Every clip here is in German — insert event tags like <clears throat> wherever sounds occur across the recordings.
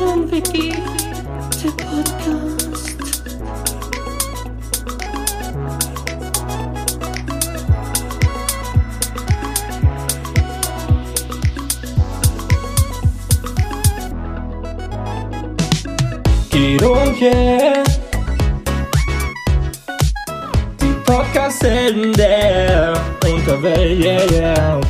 Wiki, der Podcast. Guido und yeah. Die Podcast-Helden der Unterwelt, yeah, yeah.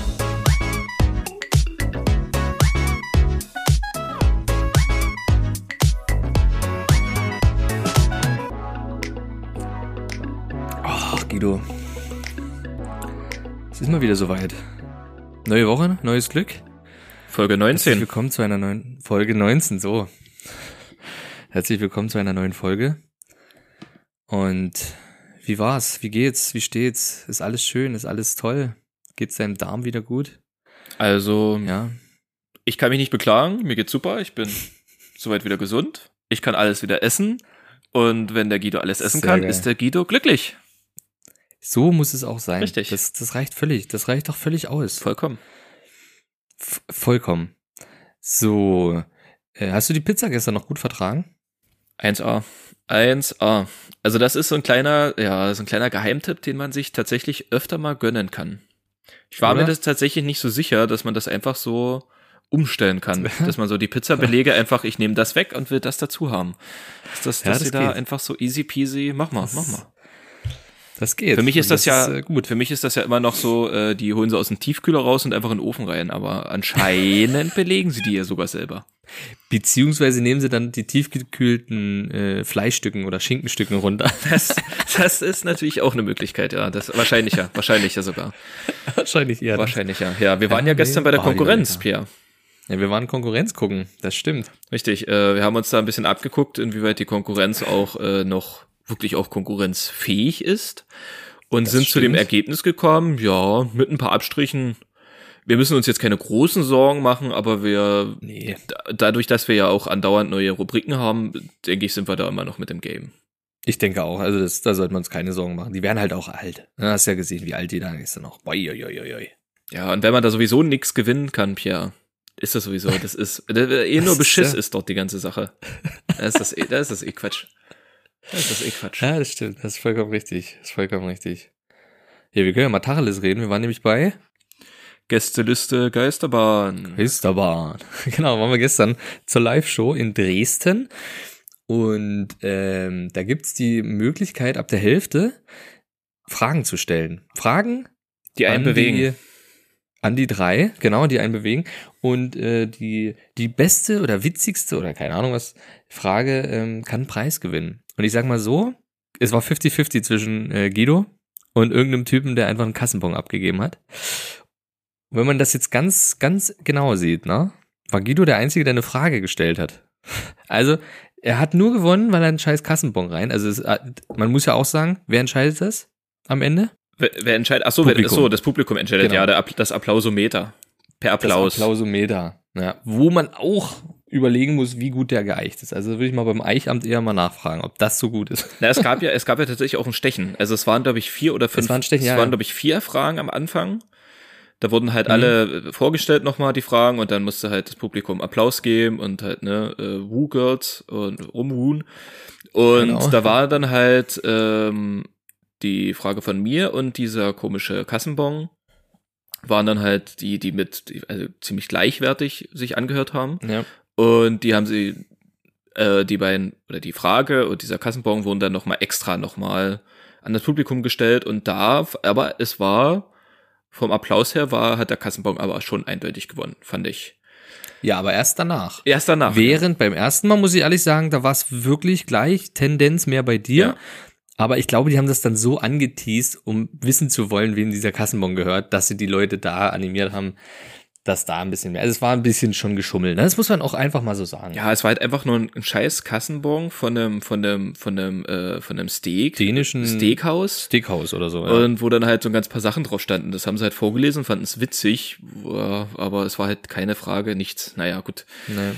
Mal wieder soweit. Neue Woche, neues Glück. Folge Herzlich 19. willkommen zu einer neuen Folge 19, so. Herzlich willkommen zu einer neuen Folge. Und wie war's? Wie geht's? Wie steht's? Ist alles schön? Ist alles toll? Geht's deinem Darm wieder gut? Also, Ja. ich kann mich nicht beklagen. Mir geht's super. Ich bin <laughs> soweit wieder gesund. Ich kann alles wieder essen. Und wenn der Guido alles essen Sehr kann, geil. ist der Guido glücklich. So muss es auch sein. Richtig. Das, das reicht völlig. Das reicht doch völlig aus. Vollkommen. F vollkommen. So. Äh, hast du die Pizza gestern noch gut vertragen? 1A. 1A. Also das ist so ein kleiner, ja, so ein kleiner Geheimtipp, den man sich tatsächlich öfter mal gönnen kann. Ich war Oder? mir das tatsächlich nicht so sicher, dass man das einfach so umstellen kann. <laughs> dass man so die Pizzabelege einfach, ich nehme das weg und will das dazu haben. Dass, das, Ja, dass das sie da geht. einfach so easy peasy, mach mal, Das- mach mal. Das geht. Für mich ist Und das, ja äh, gut. Für mich ist das ja immer noch so, äh, die holen sie aus dem Tiefkühler raus und einfach in den Ofen rein. Aber anscheinend <laughs> belegen sie die ja sogar selber. Beziehungsweise nehmen sie dann die tiefgekühlten äh, Fleischstücken oder Schinkenstücken runter. <laughs> Das, das ist natürlich auch eine Möglichkeit, ja. Das wahrscheinlicher, wahrscheinlicher sogar. Wahrscheinlich eher. Wahrscheinlicher. Ja, wir waren Ja, ja gestern nee, bei der Konkurrenz. Pierre. Ja, wir waren Konkurrenz gucken. Das stimmt. Richtig. Äh, wir haben uns da ein bisschen abgeguckt, inwieweit die Konkurrenz auch äh, noch wirklich auch konkurrenzfähig ist. Und Das sind zu dem stimmt. Ergebnis gekommen, ja, mit ein paar Abstrichen. Wir müssen uns jetzt keine großen Sorgen machen, aber wir Nee. da- dadurch, dass wir ja auch andauernd neue Rubriken haben, denke ich, sind wir da immer noch mit dem Game. Ich denke auch. Also das, da sollten wir uns keine Sorgen machen. Die werden halt auch alt. Du hast ja gesehen, wie alt die da ist noch. Boi, oi, oi, oi. Ja, und wenn man da sowieso nix gewinnen kann, Pierre, ist das sowieso, das ist, <laughs> äh, eh nur Das ist, Beschiss ja. ist dort die ganze Sache. Da ist das eh, da ist das eh Quatsch. Da ist das eh Quatsch. Ja, das stimmt. Das ist vollkommen richtig. Das ist vollkommen richtig. Ja, wir können ja mal Tacheles reden. Wir waren nämlich bei Gästeliste Geisterbahn. Hüsterbahn. <laughs> Genau, waren wir gestern zur Live-Show in Dresden. Und ähm, da gibt's die Möglichkeit, ab der Hälfte Fragen zu stellen. Fragen, Die einen bewegen. Die, an die drei, genau, die einen bewegen. Und äh, die, die beste oder witzigste oder keine Ahnung was Frage ähm, kann Preis gewinnen. Und ich sag mal so, es war 50-50 zwischen äh, Guido und irgendeinem Typen, der einfach einen Kassenbon abgegeben hat. Und wenn man das jetzt ganz, ganz genau sieht, ne, war Guido der Einzige, der eine Frage gestellt hat. Also, er hat nur gewonnen, weil er einen scheiß Kassenbon rein. Also, es, äh, man muss ja auch sagen, wer entscheidet das am Ende? Wer, wer entscheidet? Ach so, wer, Publikum. so, das Publikum entscheidet, Genau. ja, das Applausometer. Per Applaus. Das Applausometer. Ja, wo man auch überlegen muss, wie gut der geeicht ist. Also würde ich mal beim Eichamt eher mal nachfragen, ob das so gut ist. Na, es gab ja, es gab ja tatsächlich auch ein Stechen. Also es waren, glaube ich, vier oder fünf. Es waren Stechen, es ja, waren, ja. glaube ich, vier Fragen am Anfang. Da wurden halt Mhm. alle äh, vorgestellt nochmal die Fragen und dann musste halt das Publikum Applaus geben und halt, ne, äh, Woo Girls und rumruhen. Und Genau. da war dann halt ähm, die Frage von mir und dieser komische Kassenbon waren dann halt die, die mit, also ziemlich gleichwertig sich angehört haben. Ja. Und die haben sie, äh, die beiden, oder die Frage und dieser Kassenbon wurden dann nochmal extra nochmal an das Publikum gestellt und da, aber es war, vom Applaus her war, hat der Kassenbon aber schon eindeutig gewonnen, fand ich. ja, aber erst danach. Erst danach. Während beim ersten Mal, muss ich ehrlich sagen, da war es wirklich gleich Tendenz mehr bei dir. Ja. Aber ich glaube, die haben das dann so angeteased, um wissen zu wollen, wem dieser Kassenbon gehört, dass sie die Leute da animiert haben, dass da ein bisschen mehr. Also es war ein bisschen schon geschummelt. ne? Das muss man auch einfach mal so sagen. Ja, es war halt einfach nur ein, ein scheiß Kassenbon von einem, von einem, von einem, äh, von einem Steak. Dänischen Steakhouse. Steakhouse oder so. Ja. Und wo dann halt so ein ganz paar Sachen drauf standen. Das haben sie halt vorgelesen, fanden es witzig, ja, aber es war halt keine Frage, nichts. Naja, gut. Nee.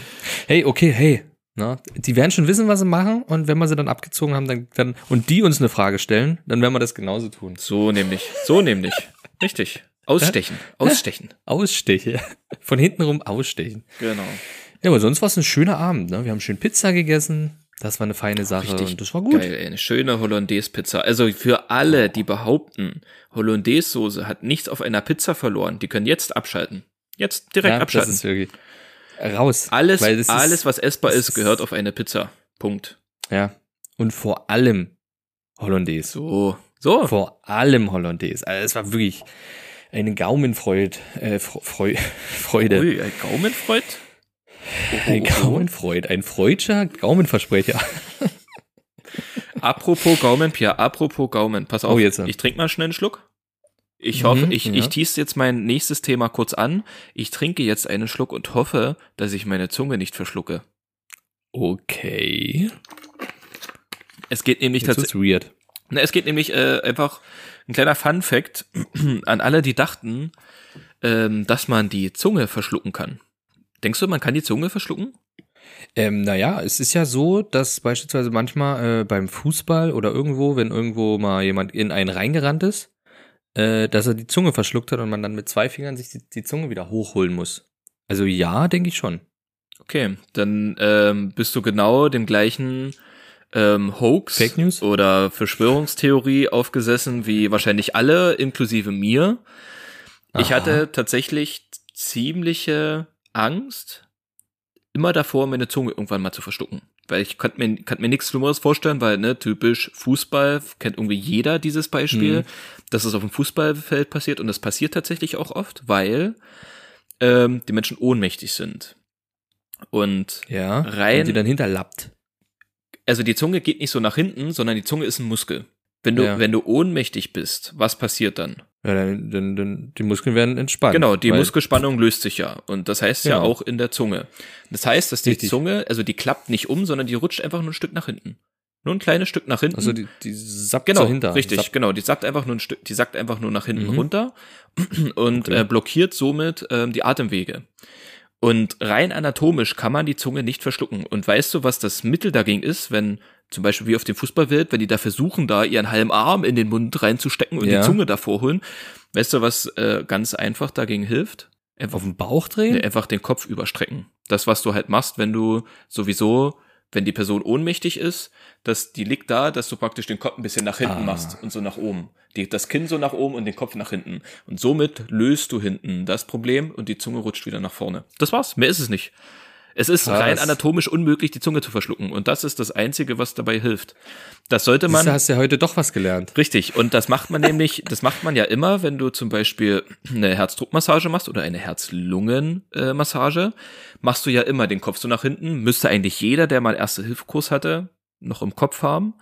Hey, okay, hey. Na, die werden schon wissen, was sie machen und wenn wir sie dann abgezogen haben, dann, dann und die uns eine Frage stellen, dann werden wir das genauso tun. So nämlich. So nämlich. Richtig. Ausstechen. <laughs> Ausstechen. Aussteche. Von hinten rum ausstechen. Genau. Ja, aber sonst war es ein schöner Abend, ne? Wir haben schön Pizza gegessen. Das war eine feine Sache Richtig und das war gut. Geil, ey, eine schöne Hollandaise-Pizza. Also für alle, die behaupten, Hollandaise-Soße hat nichts auf einer Pizza verloren, die können jetzt abschalten. Jetzt direkt Ja, das abschalten. ist wirklich raus. Alles, das ist- alles, was essbar ist, gehört auf eine Pizza. Punkt. Ja. Und vor allem Hollandaise. So. So. Vor allem Hollandaise. Also es war wirklich eine Gaumenfreude. Äh, Fre Freu <laughs> Freude. Ui, ein Gaumenfreud? Ein Gaumenfreud. Ein freudscher Gaumenversprecher. Apropos Gaumen, Pia, apropos Gaumen. Pass auf, Oh, jetzt. ich trinke mal schnell einen Schluck. Ich Mhm, hoffe, ich, ja. ich tease jetzt mein nächstes Thema kurz an. Ich trinke jetzt einen Schluck und hoffe, dass ich meine Zunge nicht verschlucke. Okay. Es geht nämlich tatsächlich. wird's weird. Na, es geht nämlich äh, einfach ein kleiner Fun Fact <clears throat> an alle, die dachten, ähm, dass man die Zunge verschlucken kann. Denkst du, man kann die Zunge verschlucken? Ähm, naja, es ist ja so, dass beispielsweise manchmal äh, beim Fußball oder irgendwo, wenn irgendwo mal jemand in einen reingerannt ist, äh, dass er die Zunge verschluckt hat und man dann mit zwei Fingern sich die, die Zunge wieder hochholen muss. Also ja, denke ich schon. Okay, dann ähm, bist du genau dem gleichen ähm, Hoax Fake News? oder Verschwörungstheorie aufgesessen wie wahrscheinlich alle, inklusive mir. Ich Aha. hatte tatsächlich ziemliche Angst, immer davor, meine Zunge irgendwann mal zu verschlucken. Weil ich konnte mir, kann mir nichts Schlimmeres vorstellen, weil, ne, typisch Fußball, kennt irgendwie jeder dieses Beispiel, Mhm. dass es auf dem Fußballfeld passiert und das passiert tatsächlich auch oft, weil ähm, die Menschen ohnmächtig sind. Und Ja. Rein- Und die dann hinterlappt. also die Zunge geht nicht so nach hinten, sondern die Zunge ist ein Muskel. Wenn du, Ja. wenn du ohnmächtig bist, was passiert dann? Ja, dann, dann, dann die Muskeln werden entspannt. Genau, die Muskelspannung löst sich ja. Und das heißt ja Genau. auch in der Zunge. Das heißt, dass die Richtig. Zunge, also die klappt nicht um, sondern die rutscht einfach nur ein Stück nach hinten. Nur ein kleines Stück nach hinten. Also die, die sappt genau, so hinter. richtig, Sappt. genau. Die sackt einfach nur ein Stück, die sackt einfach nur nach hinten Mhm. runter <clears throat> und Okay. äh, blockiert somit ähm, die Atemwege. Und rein anatomisch kann man die Zunge nicht verschlucken. Und weißt du, was das Mittel dagegen ist, wenn zum Beispiel wie auf dem Fußballfeld, wenn die da versuchen, da ihren halben Arm in den Mund reinzustecken und Ja. die Zunge davor holen, weißt du, was äh, ganz einfach dagegen hilft? Einfach, Auf den Bauch drehen? nee, einfach den Kopf überstrecken. Das, was du halt machst, wenn du sowieso, wenn die Person ohnmächtig ist, dass die liegt da, dass du praktisch den Kopf ein bisschen nach hinten Ah. machst und so nach oben. Die, das Kinn so nach oben und den Kopf nach hinten. Und somit löst du hinten das Problem und die Zunge rutscht wieder nach vorne. Das war's. Mehr ist es nicht. Es ist Krass. rein anatomisch unmöglich, die Zunge zu verschlucken. Und das ist das Einzige, was dabei hilft. Das sollte man. du, hast ja heute doch was gelernt. Richtig, und das macht man nämlich, das macht man ja immer, wenn du zum Beispiel eine Herzdruckmassage machst oder eine Herz-Lungen-Massage, machst du ja immer den Kopf so nach hinten. Müsste eigentlich jeder, der mal Erste-Hilfe-Kurs hatte, noch im Kopf haben,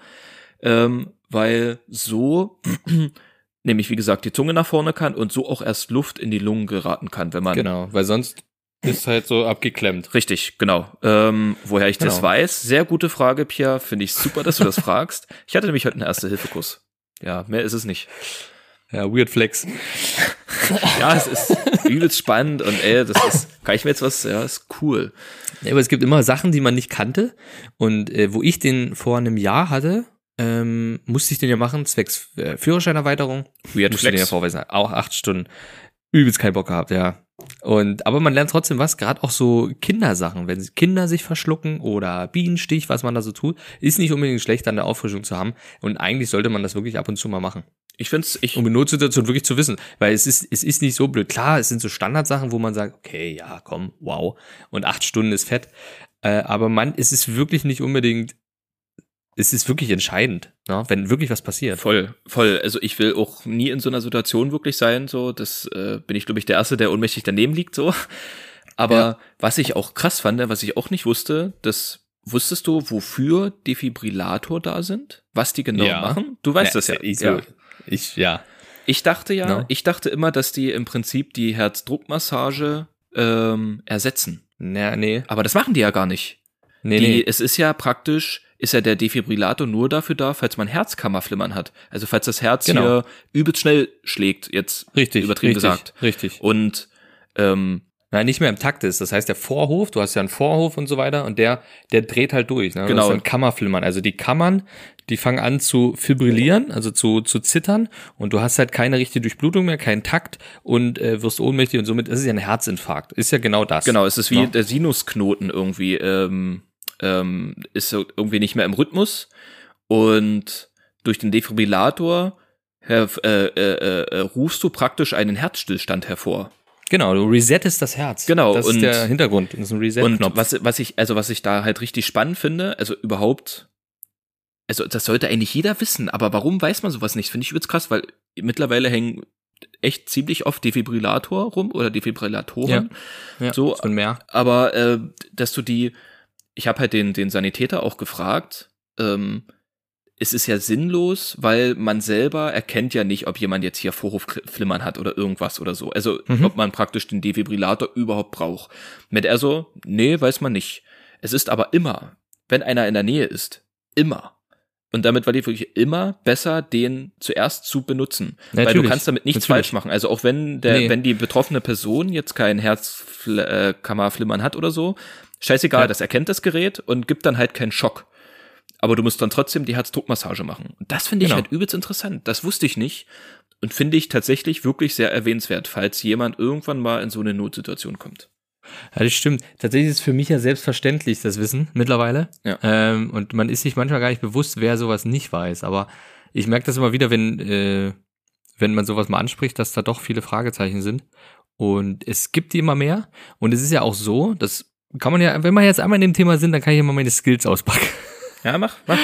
ähm, weil so <clears throat> nämlich, wie gesagt, die Zunge nach vorne kann und so auch erst Luft in die Lungen geraten kann, wenn man Genau, weil sonst ist halt so abgeklemmt. Richtig, genau. Ähm, woher ich das Genau. weiß, sehr gute Frage, Pierre. Finde ich super, dass du das <laughs> fragst. Ich hatte nämlich heute einen Erste-Hilfe-Kurs. Ja, mehr ist es nicht. Ja, Weird Flex. Ja, es ist übelst spannend und ey, das ist, kann ich mir jetzt was, ja, ist cool. Ja, aber es gibt immer Sachen, die man nicht kannte. Und äh, wo ich den vor einem Jahr hatte, ähm, musste ich den ja machen, zwecks äh, Führerscheinerweiterung. Weird musste den ja Flex. vorweisen. Auch acht Stunden. Übelst keinen Bock gehabt, ja. Und, aber man lernt trotzdem was, gerade auch so Kindersachen, wenn Kinder sich verschlucken oder Bienenstich, was man da so tut, ist nicht unbedingt schlecht, dann eine Auffrischung zu haben. Und eigentlich sollte man das wirklich ab und zu mal machen. Ich find's, ich, Um in Notsituation wirklich zu wissen. Weil es ist, es ist nicht so blöd. Klar, es sind so Standardsachen, wo man sagt, okay, ja, komm, wow. Und acht Stunden ist fett. Äh, aber man, es ist wirklich nicht unbedingt, es ist wirklich entscheidend, ne? wenn wirklich was passiert. voll, voll. Also ich will auch nie in so einer Situation wirklich sein, so, das äh, bin ich, glaube ich, der Erste, der ohnmächtig daneben liegt, so. Aber Ja. was ich auch krass fand, was ich auch nicht wusste, das wusstest du, wofür Defibrillator da sind? Was die genau Ja. machen? Du weißt das ja. Ich, ja. ich, ja. Ich dachte ja, No. ich dachte immer, dass die im Prinzip die Herzdruckmassage ähm, ersetzen. Na, nee. Aber das machen die ja gar nicht. Nee, die, nee. Es ist ja praktisch, ist ja der Defibrillator nur dafür da, falls man Herzkammerflimmern hat. Also falls das Herz Genau. hier übelst schnell schlägt, jetzt Richtig. übertrieben richtig, gesagt. Richtig. Und ähm, nein, nicht mehr im Takt ist. Das heißt, der Vorhof, du hast ja einen Vorhof und so weiter und der, der dreht halt durch. Ne? Genau. Das ist ein Kammerflimmern. Also die Kammern, die fangen an zu fibrillieren, also zu, zu zittern und du hast halt keine richtige Durchblutung mehr, keinen Takt und äh, wirst ohnmächtig und somit ist es ja ein Herzinfarkt. Ist ja genau das. Genau, es ist wie Ja. der Sinusknoten irgendwie, ähm, ähm, ist so irgendwie nicht mehr im Rhythmus und durch den Defibrillator her, äh, äh, äh, rufst du praktisch einen Herzstillstand hervor. Genau, du resettest das Herz. Genau, Das und- ist der Hintergrund. Das ist ein Und Reset-Knopf. was, was ich, also was ich da halt richtig spannend finde, also überhaupt, also das sollte eigentlich jeder wissen, aber warum weiß man sowas nicht? Finde ich übelst krass, weil mittlerweile hängen echt ziemlich oft Defibrillator rum oder Defibrillatoren. ja, so, so mehr. aber äh, dass du die, ich habe halt den, den Sanitäter auch gefragt, ähm, es ist ja sinnlos, weil man selber erkennt ja nicht, ob jemand jetzt hier Vorhofflimmern hat oder irgendwas oder so. Also Mhm. ob man praktisch den Defibrillator überhaupt braucht. Mit er so, nee, weiß man nicht. Es ist aber immer, wenn einer in der Nähe ist, immer. Und damit war die wirklich immer besser, den zuerst zu benutzen. Weil du Natürlich. kannst damit nichts Natürlich. falsch machen. Also auch wenn der, Nee. wenn die betroffene Person jetzt kein Herzkammerflimmern hat oder so, scheißegal, Ja. das erkennt das Gerät und gibt dann halt keinen Schock. Aber du musst dann trotzdem die Herzdruckmassage machen. Und das finde ich Genau. halt übelst interessant. Das wusste ich nicht. Und finde ich tatsächlich wirklich sehr erwähnenswert, falls jemand irgendwann mal in so eine Notsituation kommt. Ja, das stimmt. Tatsächlich ist es für mich ja selbstverständlich, das Wissen mittlerweile. Ja. Ähm, und man ist sich manchmal gar nicht bewusst, wer sowas nicht weiß. Aber ich merke das immer wieder, wenn, äh, wenn man sowas mal anspricht, dass da doch viele Fragezeichen sind. Und es gibt die immer mehr. Und es ist ja auch so, das kann man ja, wenn wir jetzt einmal in dem Thema sind, dann kann ich immer meine Skills auspacken. <laughs> Ja, mach, mach.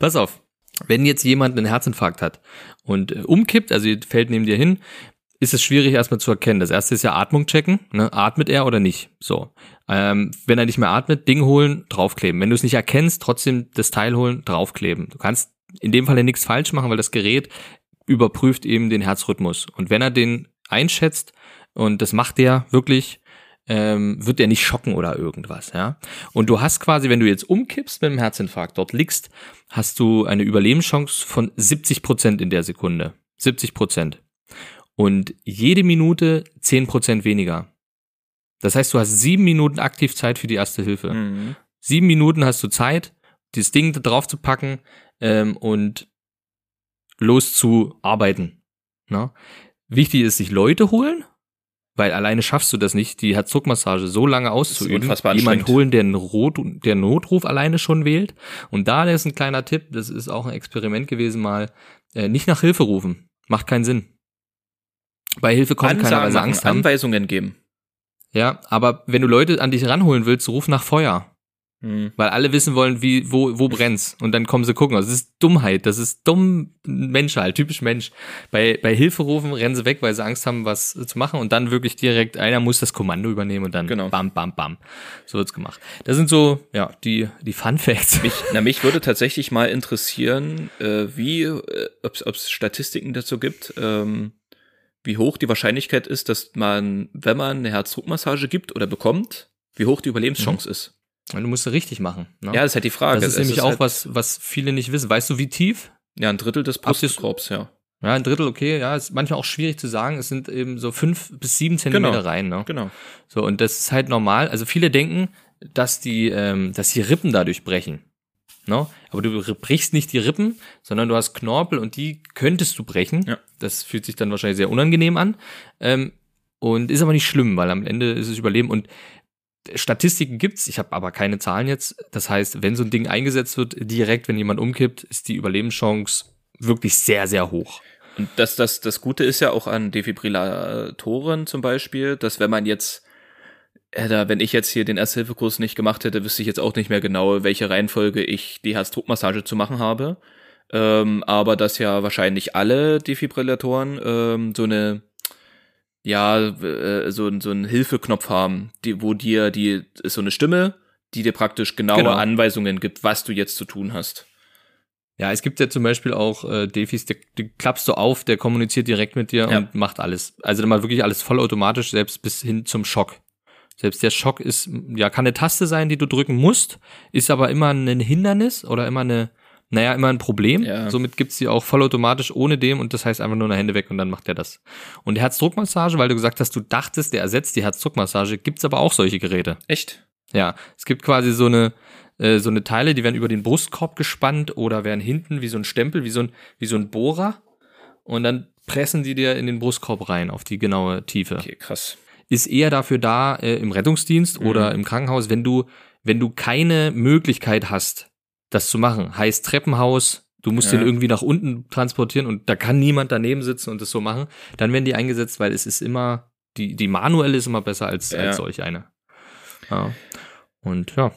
Pass auf. Wenn jetzt jemand einen Herzinfarkt hat und äh, umkippt, also fällt neben dir hin, ist es schwierig erstmal zu erkennen. Das erste ist ja Atmung checken. Ne? Atmet er oder nicht? So. Ähm, wenn er nicht mehr atmet, Ding holen, draufkleben. Wenn du es nicht erkennst, trotzdem das Teil holen, draufkleben. Du kannst in dem Fall ja nichts falsch machen, weil das Gerät überprüft eben den Herzrhythmus. Und wenn er den einschätzt, und das macht der wirklich, ähm, wird der nicht schocken oder irgendwas, ja. Und du hast quasi, wenn du jetzt umkippst mit einem Herzinfarkt, dort liegst, hast du eine Überlebenschance von 70 Prozent in der Sekunde. 70 Prozent. Und jede Minute 10 Prozent weniger. Das heißt, du hast sieben Minuten aktiv Zeit für die erste Hilfe. Mhm. Sieben Minuten hast du Zeit, dieses Ding da drauf zu packen ähm, und los zu arbeiten. Ne? Wichtig ist, sich Leute holen, weil alleine schaffst du das nicht, die Herzdruckmassage so lange auszuüben. Jemand holen, der, einen Rot, der Notruf alleine schon wählt. Und da ist ein kleiner Tipp, das ist auch ein Experiment gewesen mal, äh, nicht nach Hilfe rufen. Macht keinen Sinn. Bei Hilfe kommt keiner, weil Ansagen sie machen, Angst haben. Anweisungen geben. Ja, aber wenn du Leute an dich ranholen willst, ruf nach Feuer. Mhm. Weil alle wissen wollen, wie, wo, wo brennt's. Und dann kommen sie gucken. Also Das ist Dummheit. Das ist dumm Mensch halt, typisch Mensch. Bei, bei Hilfe rufen rennen sie weg, weil sie Angst haben, was zu machen. Und dann wirklich direkt, einer muss das Kommando übernehmen und dann Genau. bam, bam, bam. So wird's gemacht. Das sind so, ja, die, die Fun Facts. Mich, na, mich würde tatsächlich mal interessieren, äh, wie, äh, ob es Statistiken dazu gibt, ähm, wie hoch die Wahrscheinlichkeit ist, dass man, wenn man eine Herzdruckmassage gibt oder bekommt, wie hoch die Überlebenschance ist. Du musst es richtig machen. Ne? Ja, das ist halt die Frage. das ist Es nämlich auch halt, was, was viele nicht wissen. Weißt du, wie tief? Ja, ein Drittel des Brustkorbs, ja. Ja, ein Drittel, okay. Ja, ist manchmal auch schwierig zu sagen. Es sind eben so fünf bis sieben Zentimeter Genau. rein. Ne? Genau. So, und das ist halt normal. Also viele denken, dass die, ähm, dass die Rippen dadurch brechen. No? Aber du brichst nicht die Rippen, sondern du hast Knorpel und die könntest du brechen. Ja. Das fühlt sich dann wahrscheinlich sehr unangenehm an. Ähm, und ist aber nicht schlimm, weil am Ende ist es Überleben. Und Statistiken gibt's, ich habe aber keine Zahlen jetzt. Das heißt, wenn so ein Ding eingesetzt wird, direkt, wenn jemand umkippt, ist die Überlebenschance wirklich sehr, sehr hoch. Und das, das, das Gute ist ja auch an Defibrillatoren zum Beispiel, dass wenn man jetzt, äh, wenn ich jetzt hier den Ersthilfekurs nicht gemacht hätte, wüsste ich jetzt auch nicht mehr genau, welche Reihenfolge ich die Herzdruckmassage zu machen habe. Ähm, aber dass ja wahrscheinlich alle Defibrillatoren ähm, so eine ja, äh, so, so einen Hilfeknopf haben, die, wo dir die ist so eine Stimme, die dir praktisch genaue Genau. Anweisungen gibt, was du jetzt zu tun hast. Ja, es gibt ja zum Beispiel auch äh, Defis, die, die klappst du auf, der kommuniziert direkt mit dir Ja. und macht alles. Also dann mal wirklich alles vollautomatisch, selbst bis hin zum Schock. Selbst der Schock ist, ja, kann eine Taste sein, die du drücken musst, ist aber immer ein Hindernis oder immer eine, naja, immer ein Problem. Ja. Somit gibt's die auch vollautomatisch ohne dem und das heißt einfach nur eine Hände weg und dann macht er das. Und die Herzdruckmassage, weil du gesagt hast, du dachtest, der ersetzt die Herzdruckmassage, gibt's aber auch solche Geräte. Echt? Ja, es gibt quasi so eine äh, so eine Teile, die werden über den Brustkorb gespannt oder werden hinten wie so ein Stempel, wie so ein wie so ein Bohrer und dann pressen die dir in den Brustkorb rein auf die genaue Tiefe. Okay, krass. Ist eher dafür da äh, im Rettungsdienst oder im Krankenhaus, wenn du wenn du keine Möglichkeit hast, das zu machen. Heißt Treppenhaus, du musst Ja. den irgendwie nach unten transportieren und da kann niemand daneben sitzen und das so machen, dann werden die eingesetzt, weil es ist immer die die manuelle ist immer besser als Ja. als solch eine. Ja. Und ja,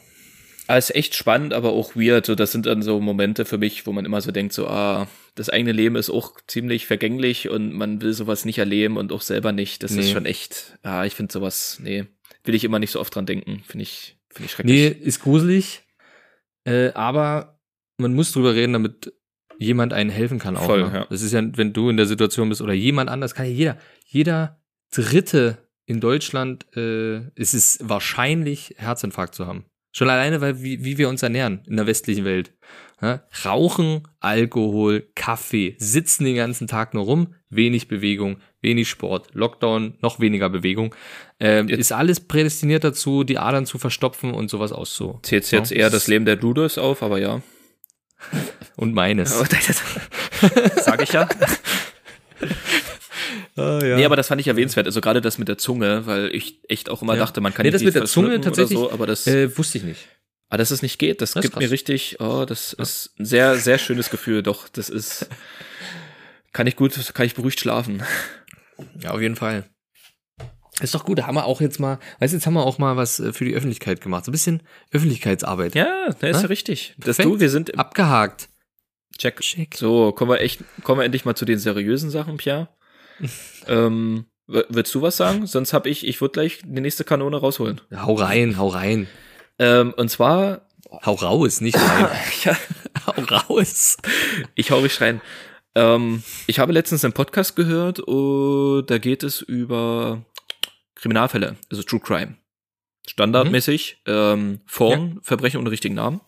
Alles echt spannend, aber auch weird. So, das sind dann so Momente für mich, wo man immer so denkt, so, ah, das eigene Leben ist auch ziemlich vergänglich und man will sowas nicht erleben und auch selber nicht. Das ist Nee. schon echt, ah, ich finde sowas, nee, will ich immer nicht so oft dran denken. Finde ich, finde ich Nee, schrecklich. ist gruselig, äh, aber man muss drüber reden, damit jemand einen helfen kann auch. Voll, ne? ja. Das ist ja, wenn du in der Situation bist oder jemand anders, kann ja jeder, jeder Dritte in Deutschland äh, ist es wahrscheinlich, Herzinfarkt zu haben. Schon alleine, weil wie, wie wir uns ernähren in der westlichen Welt. Ja? Rauchen, Alkohol, Kaffee, sitzen den ganzen Tag nur rum, wenig Bewegung, wenig Sport, Lockdown, noch weniger Bewegung. Ähm, ist alles prädestiniert dazu, die Adern zu verstopfen und sowas auszu. Zählt jetzt Ja, eher das Leben der Ludos auf, aber ja. <laughs> Und meines. <laughs> Sag ich ja. <laughs> Ah, ja. Nee, aber das fand ich erwähnenswert. Also gerade das mit der Zunge, weil ich echt auch immer Ja. dachte, man kann Nee, nicht das mit der Zunge tatsächlich, so, aber das, äh, wusste ich nicht. aber dass es nicht geht, das, Das gibt mir richtig, oh, das ist ein sehr, sehr schönes Gefühl. Doch, das ist, kann ich gut, kann ich beruhigt schlafen. Ja, auf jeden Fall. Ist doch gut, da haben wir auch jetzt mal, weißt du, jetzt haben wir auch mal was äh, für die Öffentlichkeit gemacht. So ein bisschen Öffentlichkeitsarbeit. Ja, das ist Hä? ja richtig. Das Perfekt. du, wir sind Abgehakt. Check. Check. So, kommen wir echt, kommen wir endlich mal zu den seriösen Sachen, Pierre. <laughs> ähm, willst du was sagen? Sonst hab ich, ich würde gleich die nächste Kanone rausholen. Hau rein, hau rein. Ähm, und zwar, Hau raus, nicht rein. ja, <laughs> <laughs> hau raus. ich hau richtig rein. Ähm, ich habe letztens einen Podcast gehört und da geht es über Kriminalfälle, also True Crime. Standardmäßig, ähm, Form, Verbrechen ohne richtigen Namen.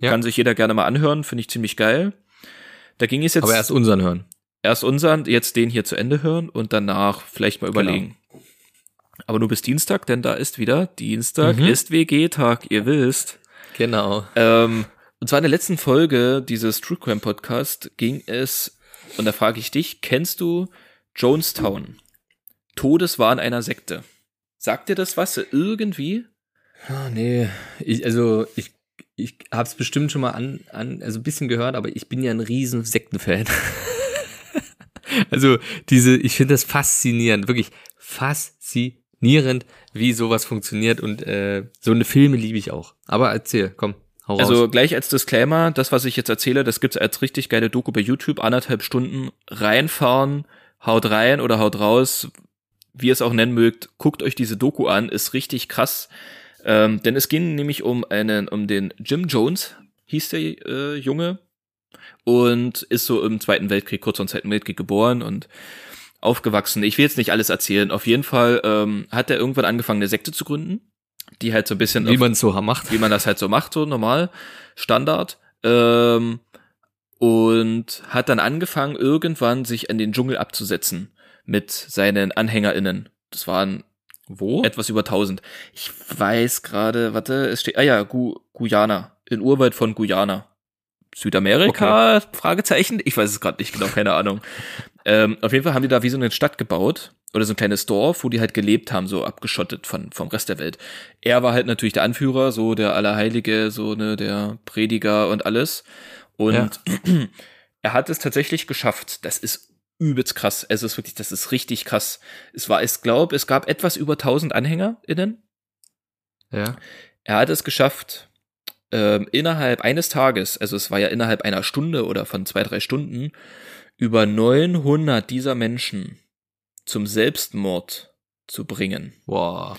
Ja. Kann sich jeder gerne mal anhören, finde ich ziemlich geil. Da ging es jetzt Aber erst unseren hören. erst unseren, jetzt den hier zu Ende hören und danach vielleicht mal Genau. überlegen. Aber nur bis Dienstag, denn da ist wieder Dienstag Mhm. ist WG-Tag, ihr wisst. Genau. Ähm, und zwar in der letzten Folge dieses True Crime Podcast ging es, und da frage ich dich, kennst du Jonestown? Todeswahn einer Sekte. Sagt dir das was irgendwie? Ah, nee, ich, also ich, ich hab's bestimmt schon mal an, an, also ein bisschen gehört, aber ich bin ja ein riesen Sektenfan. <laughs> also diese, ich finde das faszinierend, wirklich faszinierend, wie sowas funktioniert und äh, so eine Filme liebe ich auch. Aber erzähl, komm, hau raus. Also gleich als Disclaimer, das, was ich jetzt erzähle, das gibt's als richtig geile Doku bei YouTube, anderthalb Stunden reinfahren, haut rein oder haut raus, wie ihr es auch nennen mögt, guckt euch diese Doku an, ist richtig krass. Ähm, denn es ging nämlich um einen, um den Jim Jones, hieß der äh, Junge, und ist so im Zweiten Weltkrieg, kurz vor dem Zweiten Weltkrieg geboren und aufgewachsen. Ich will jetzt nicht alles erzählen. Auf jeden Fall ähm, hat er irgendwann angefangen, eine Sekte zu gründen, die halt so ein bisschen wie man so macht. wie man das halt so macht, so normal, Standard. Ähm, und hat dann angefangen, irgendwann sich an den Dschungel abzusetzen mit seinen AnhängerInnen. Das waren Wo? etwas über 1000. Ich weiß gerade, warte, es steht, ah ja, Gu Guyana, in Urwald von Guyana. Südamerika? Fragezeichen? Ich weiß es gerade nicht genau, keine Ahnung. ähm, auf jeden Fall haben die da wie so eine Stadt gebaut oder so ein kleines Dorf, wo die halt gelebt haben, so abgeschottet von vom Rest der Welt. Er war halt natürlich der Anführer, so der Allerheilige, so ne, der Prediger und alles. Und <clears throat> er hat es tatsächlich geschafft. Das ist übelst krass. Es ist wirklich, das ist richtig krass. Es war, ich glaube, es gab etwas über 1000 AnhängerInnen. Ja. Er hat es geschafft, ähm, innerhalb eines Tages, also es war ja innerhalb einer Stunde oder von zwei, drei Stunden, über 900 dieser Menschen zum Selbstmord zu bringen. Boah.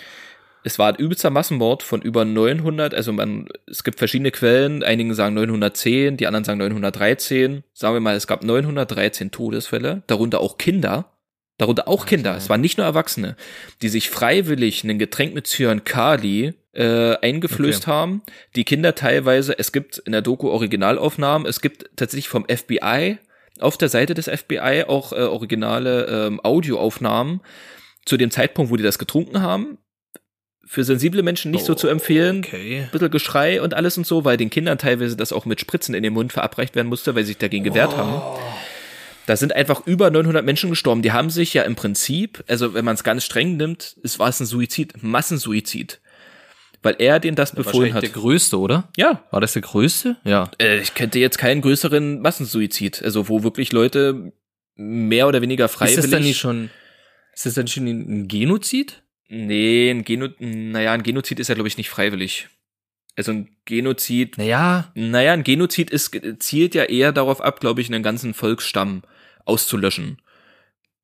Es war ein übelster Massenmord von über 900, also man, es gibt verschiedene Quellen, einigen sagen 910, die anderen sagen 913. Sagen wir mal, es gab 913 Todesfälle, darunter auch Kinder. darunter auch Kinder, klar. es waren nicht nur Erwachsene, die sich freiwillig ein Getränk mit Cyankali äh, eingeflößt Okay. haben. Die Kinder teilweise, es gibt in der Doku Originalaufnahmen, es gibt tatsächlich vom FBI auf der Seite des FBI auch äh, originale ähm, Audioaufnahmen zu dem Zeitpunkt, wo die das getrunken haben. Für sensible Menschen nicht so zu empfehlen. Okay. Bisschen Geschrei und alles und so, weil den Kindern teilweise das auch mit Spritzen in den Mund verabreicht werden musste, weil sie sich dagegen gewehrt haben. Da sind einfach über 900 Menschen gestorben. Die haben sich ja im Prinzip, also wenn man es ganz streng nimmt, es war es ein Suizid, Massensuizid. Weil er den das befohlen hat. der größte, oder? Ja, War das der größte? Ja. äh, ich könnte jetzt keinen größeren Massensuizid, also wo wirklich Leute mehr oder weniger freiwillig. Ist das dann nicht schon, ist das dann schon ein Genozid? Nee, ein Geno naja, ein Genozid ist ja, glaube ich, nicht freiwillig. Also ein Genozid, Naja, naja, ein Genozid ist, zielt ja eher darauf ab, glaube ich, einen ganzen Volksstamm auszulöschen.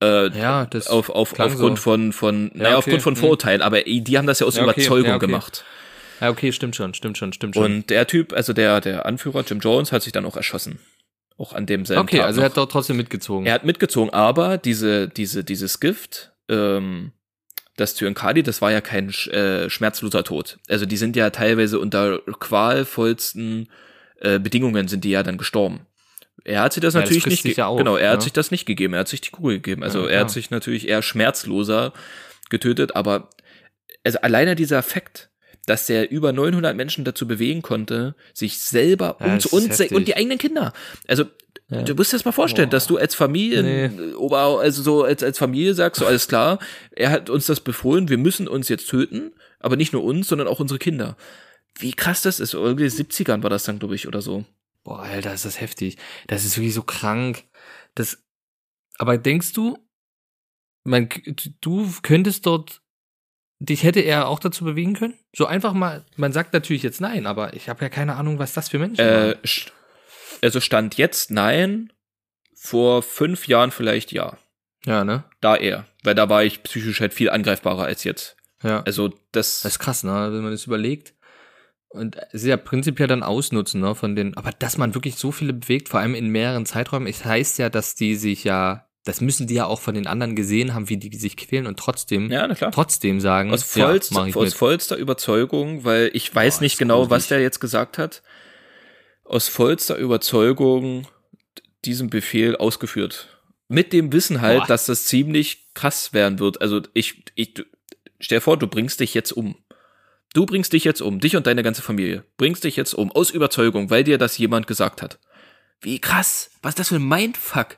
Äh, ja, das auf, auf, aufgrund so. von, von, naja, okay, aufgrund von hm. Vorurteilen, aber die haben das ja aus Ja, okay, Überzeugung ja, okay. gemacht. Ja, okay, stimmt schon, stimmt schon, stimmt schon. Und der Typ, also der, der Anführer, Jim Jones, hat sich dann auch erschossen. Auch an demselben okay, Tag. also er noch. hat doch trotzdem mitgezogen. Er hat mitgezogen, aber diese, diese, dieses Gift, ähm, das Zyankali, das war ja kein äh, schmerzloser Tod. Also die sind ja teilweise unter qualvollsten äh, Bedingungen sind die ja dann gestorben. Er hat sich das Ja, das natürlich frisst nicht, auf, genau, er hat ne? sich das nicht gegeben, er hat sich die Kugel gegeben. Also Ja, er hat sich natürlich eher schmerzloser getötet, aber also alleine dieser Fakt, dass er über 900 Menschen dazu bewegen konnte, sich selber Ja, das und, heftig. und die eigenen Kinder. Also Ja. du musst dir das mal vorstellen, Boah. dass du als Familie, Nee. Also so als, als Familie sagst, so alles klar, er hat uns das befohlen, wir müssen uns jetzt töten, aber nicht nur uns, sondern auch unsere Kinder. Wie krass das ist, irgendwie in den 70ern war das dann, glaube ich, oder so. Boah, Alter, ist das heftig. Das ist wirklich so krank. Das, aber denkst du, man, du könntest dort, dich hätte er auch dazu bewegen können? So einfach mal, man sagt natürlich jetzt nein, aber ich habe ja keine Ahnung, was das für Menschen Äh, waren. st- also stand jetzt nein, vor fünf Jahren vielleicht ja. Ja, ne? Da eher, weil da war ich psychisch halt viel angreifbarer als jetzt. Ja. Also das, Das ist krass, ne? Wenn man das überlegt. Und es ist ja prinzipiell dann ausnutzen, ne, von den, aber dass man wirklich so viele bewegt, vor allem in mehreren Zeiträumen, es heißt ja, dass die sich ja, das müssen die ja auch von den anderen gesehen haben, wie die sich quälen und trotzdem, ja, trotzdem sagen, Aus vollster, ja, aus vollster Überzeugung, weil ich weiß Boah, nicht genau, was der jetzt gesagt hat. Aus vollster Überzeugung diesen Befehl ausgeführt. Mit dem Wissen halt, Boah. dass das ziemlich krass werden wird. Also ich, ich, du- stell dir vor, du bringst dich jetzt um. Du bringst dich jetzt um, dich und deine ganze Familie. Bringst dich jetzt um, aus Überzeugung, weil dir das jemand gesagt hat. Wie krass. Was ist das für ein Mindfuck?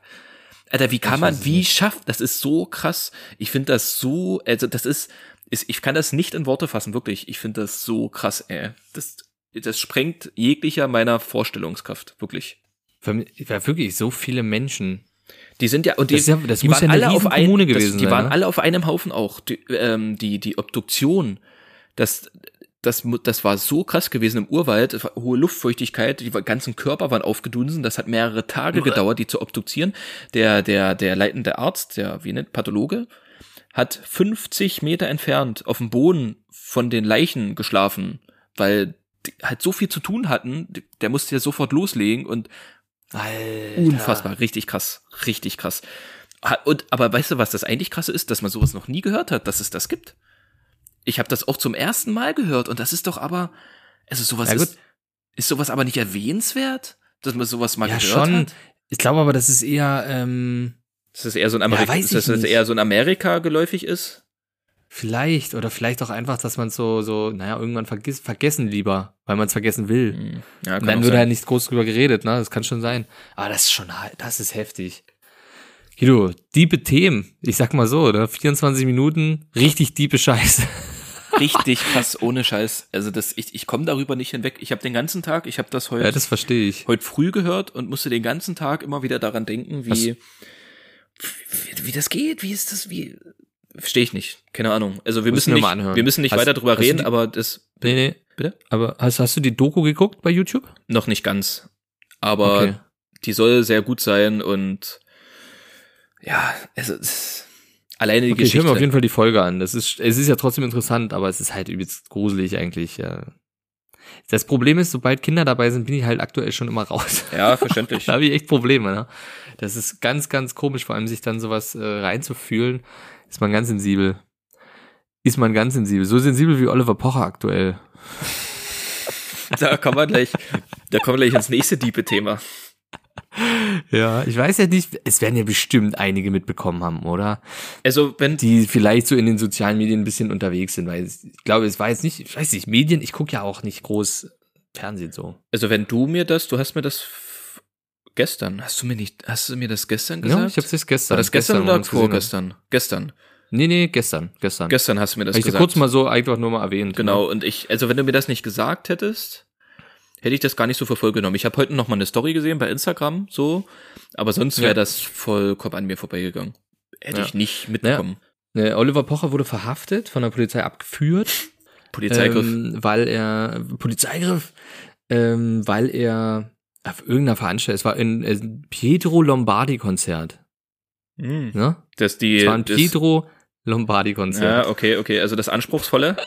Alter, wie kann Ich man, wie schafft, das ist so krass. Ich finde das so, also das ist, ist, ich kann das nicht in Worte fassen, wirklich. Ich finde das so krass, ey. Das, das sprengt jeglicher meiner Vorstellungskraft, wirklich. Für mich- Ja, wirklich, so viele Menschen. Die sind ja, und die, Das ja- das die waren ja alle auf ein, Riesenkommune das, gewesen Die waren ne? alle auf einem Haufen auch. Die, ähm, die, die Obduktion, das, das, das war so krass gewesen im Urwald, hohe Luftfeuchtigkeit, die ganzen Körper waren aufgedunsen, das hat mehrere Tage gedauert, die zu obduzieren. Der, der, der leitende Arzt, der, wie nennt, Pathologe, hat 50 Meter entfernt auf dem Boden von den Leichen geschlafen, weil die halt so viel zu tun hatten, der musste ja sofort loslegen und Alter. Unfassbar, richtig krass, richtig krass. Und aber weißt du, was das eigentlich krasse ist, dass man sowas noch nie gehört hat, dass es das gibt. Ich habe das auch zum ersten Mal gehört und das ist doch aber, also sowas Ja, ist, ist sowas aber nicht erwähnenswert, dass man sowas mal Ja, gehört schon. hat. Ich glaube aber, das ist eher, ähm, Das ist eher so ein Amerika, weiß dass das eher so in Amerika geläufig ist. vielleicht, oder vielleicht auch einfach, dass man so, so, naja, irgendwann vergiss, vergessen lieber, weil man es vergessen will. Hm, Ja, Und kann dann wird halt nicht groß drüber geredet, ne? Das kann schon sein. Aber das ist schon, das ist heftig. Guido, diepe Themen. Ich sag mal so, ne? 24 Minuten, richtig diepe Scheiße. Richtig krass, ohne Scheiß. Also das, ich, ich komme darüber nicht hinweg. Ich habe den ganzen Tag, ich habe das heute, Ja, das verstehe ich. heute früh gehört und musste den ganzen Tag immer wieder daran denken, wie, wie, wie das geht, wie ist das, wie, verstehe ich nicht, keine Ahnung. Also wir Müssen müssen wir nicht, wir müssen nicht Hast- weiter drüber reden, die- aber das, Nee, nee. bitte? Aber hast, hast du die Doku geguckt bei YouTube? Noch nicht ganz. Aber Okay. die soll sehr gut sein und, ja, also, es- alleine die Okay, ich höre mir auf Geschichte. jeden Fall die Folge an. Das ist, es ist ja trotzdem interessant, aber es ist halt übelst gruselig eigentlich. Ja. Das Problem ist, sobald Kinder dabei sind, bin ich halt aktuell schon immer raus. Ja, verständlich. <laughs> da habe ich echt Probleme. Ne? Das ist ganz, ganz komisch, vor allem sich dann sowas äh, reinzufühlen. Ist man ganz sensibel. Ist man ganz sensibel. So sensibel wie Oliver Pocher aktuell. da kommen wir gleich, da kommen wir gleich ins nächste diepe Thema. Ja, ich weiß ja nicht, es werden ja bestimmt einige mitbekommen haben, oder? Also, wenn Die vielleicht so in den sozialen Medien ein bisschen unterwegs sind, weil ich glaube, es war jetzt nicht, ich weiß nicht, Medien, ich gucke ja auch nicht groß Fernsehen so. Also wenn du mir das, du hast mir das gestern, hast du mir nicht, hast du mir das gestern gesagt? Ja, ich habe es gestern. War das gestern, wir oder vorgestern? Gestern. Nee, nee, gestern, gestern. Gestern hast du mir das Hab ich gesagt. kurz mal so einfach nur mal erwähnt. genau, und ich, also wenn du mir das nicht gesagt hättest, hätte ich das gar nicht so für voll genommen. Ich habe heute noch mal eine Story gesehen bei Instagram, so, aber sonst wäre Ja. das vollkommen an mir vorbeigegangen. Hätte Ja. ich nicht mitbekommen. Äh, Oliver Pocher wurde verhaftet, von der Polizei abgeführt. Polizeigriff. Ähm, weil er, Polizeigriff, ähm, weil er auf irgendeiner Veranstaltung, es war ein äh, Pietro Lombardi Konzert, Hm. ne? Das die, Es war ein das, Pietro Lombardi Konzert. ja, okay, okay, also das Anspruchsvolle. <laughs>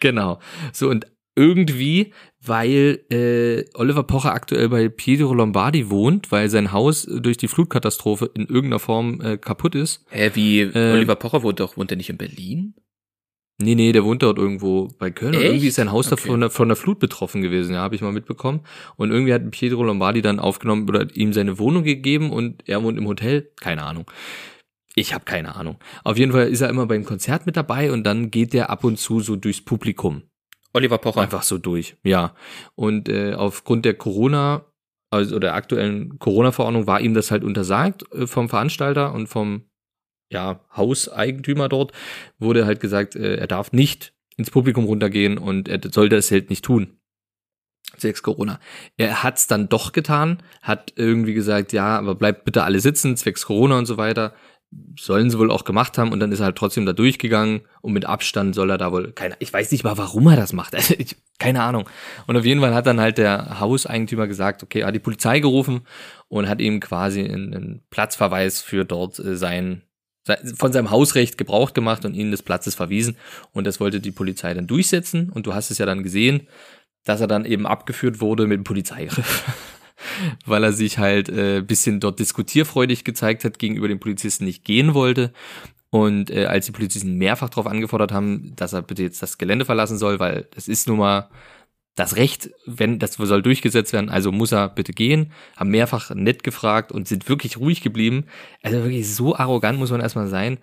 Genau. So und irgendwie, weil äh, Oliver Pocher aktuell bei Pietro Lombardi wohnt, weil sein Haus durch die Flutkatastrophe in irgendeiner Form äh, kaputt ist. Hä, wie Äh, Oliver Pocher wohnt doch, wohnt er nicht in Berlin? Nee, nee, der wohnt dort irgendwo bei Köln. Und Echt? irgendwie ist sein Haus da Okay. von der, von der Flut betroffen gewesen, ja, habe ich mal mitbekommen. Und irgendwie hat Pietro Lombardi dann aufgenommen oder ihm seine Wohnung gegeben und er wohnt im Hotel. Keine Ahnung. Ich habe keine Ahnung. Auf jeden Fall ist er immer beim Konzert mit dabei und dann geht der ab und zu so durchs Publikum. Oliver Pocher. Einfach so durch, ja. Und äh, aufgrund der Corona, also der aktuellen Corona-Verordnung war ihm das halt untersagt äh, vom Veranstalter und vom ja, Hauseigentümer dort, wurde halt gesagt, äh, er darf nicht ins Publikum runtergehen und er sollte es halt nicht tun. Sechs Corona. Er hat's dann doch getan, hat irgendwie gesagt, ja, aber bleibt bitte alle sitzen, zwecks Corona und so weiter. Sollen sie wohl auch gemacht haben und dann ist er halt trotzdem da durchgegangen und mit Abstand soll er da wohl, keine, ich weiß nicht mal, warum er das macht. <laughs> Also ich, keine Ahnung. Und auf jeden Fall hat dann halt der Hauseigentümer gesagt, okay, er hat die Polizei gerufen und hat ihm quasi einen, einen Platzverweis für dort äh, sein, von seinem Hausrecht Gebrauch gemacht und ihn des Platzes verwiesen. Und das wollte die Polizei dann durchsetzen. Und du hast es ja dann gesehen, dass er dann eben abgeführt wurde mit dem Polizeigriff. <laughs> <laughs> Weil er sich halt äh, bisschen dort diskutierfreudig gezeigt hat, gegenüber den Polizisten nicht gehen wollte. Und äh, als die Polizisten mehrfach darauf angefordert haben, dass er bitte jetzt das Gelände verlassen soll, weil das ist nun mal das Recht, wenn das soll durchgesetzt werden, also muss er bitte gehen, haben mehrfach nett gefragt und sind wirklich ruhig geblieben. Also wirklich so arrogant muss man erstmal sein,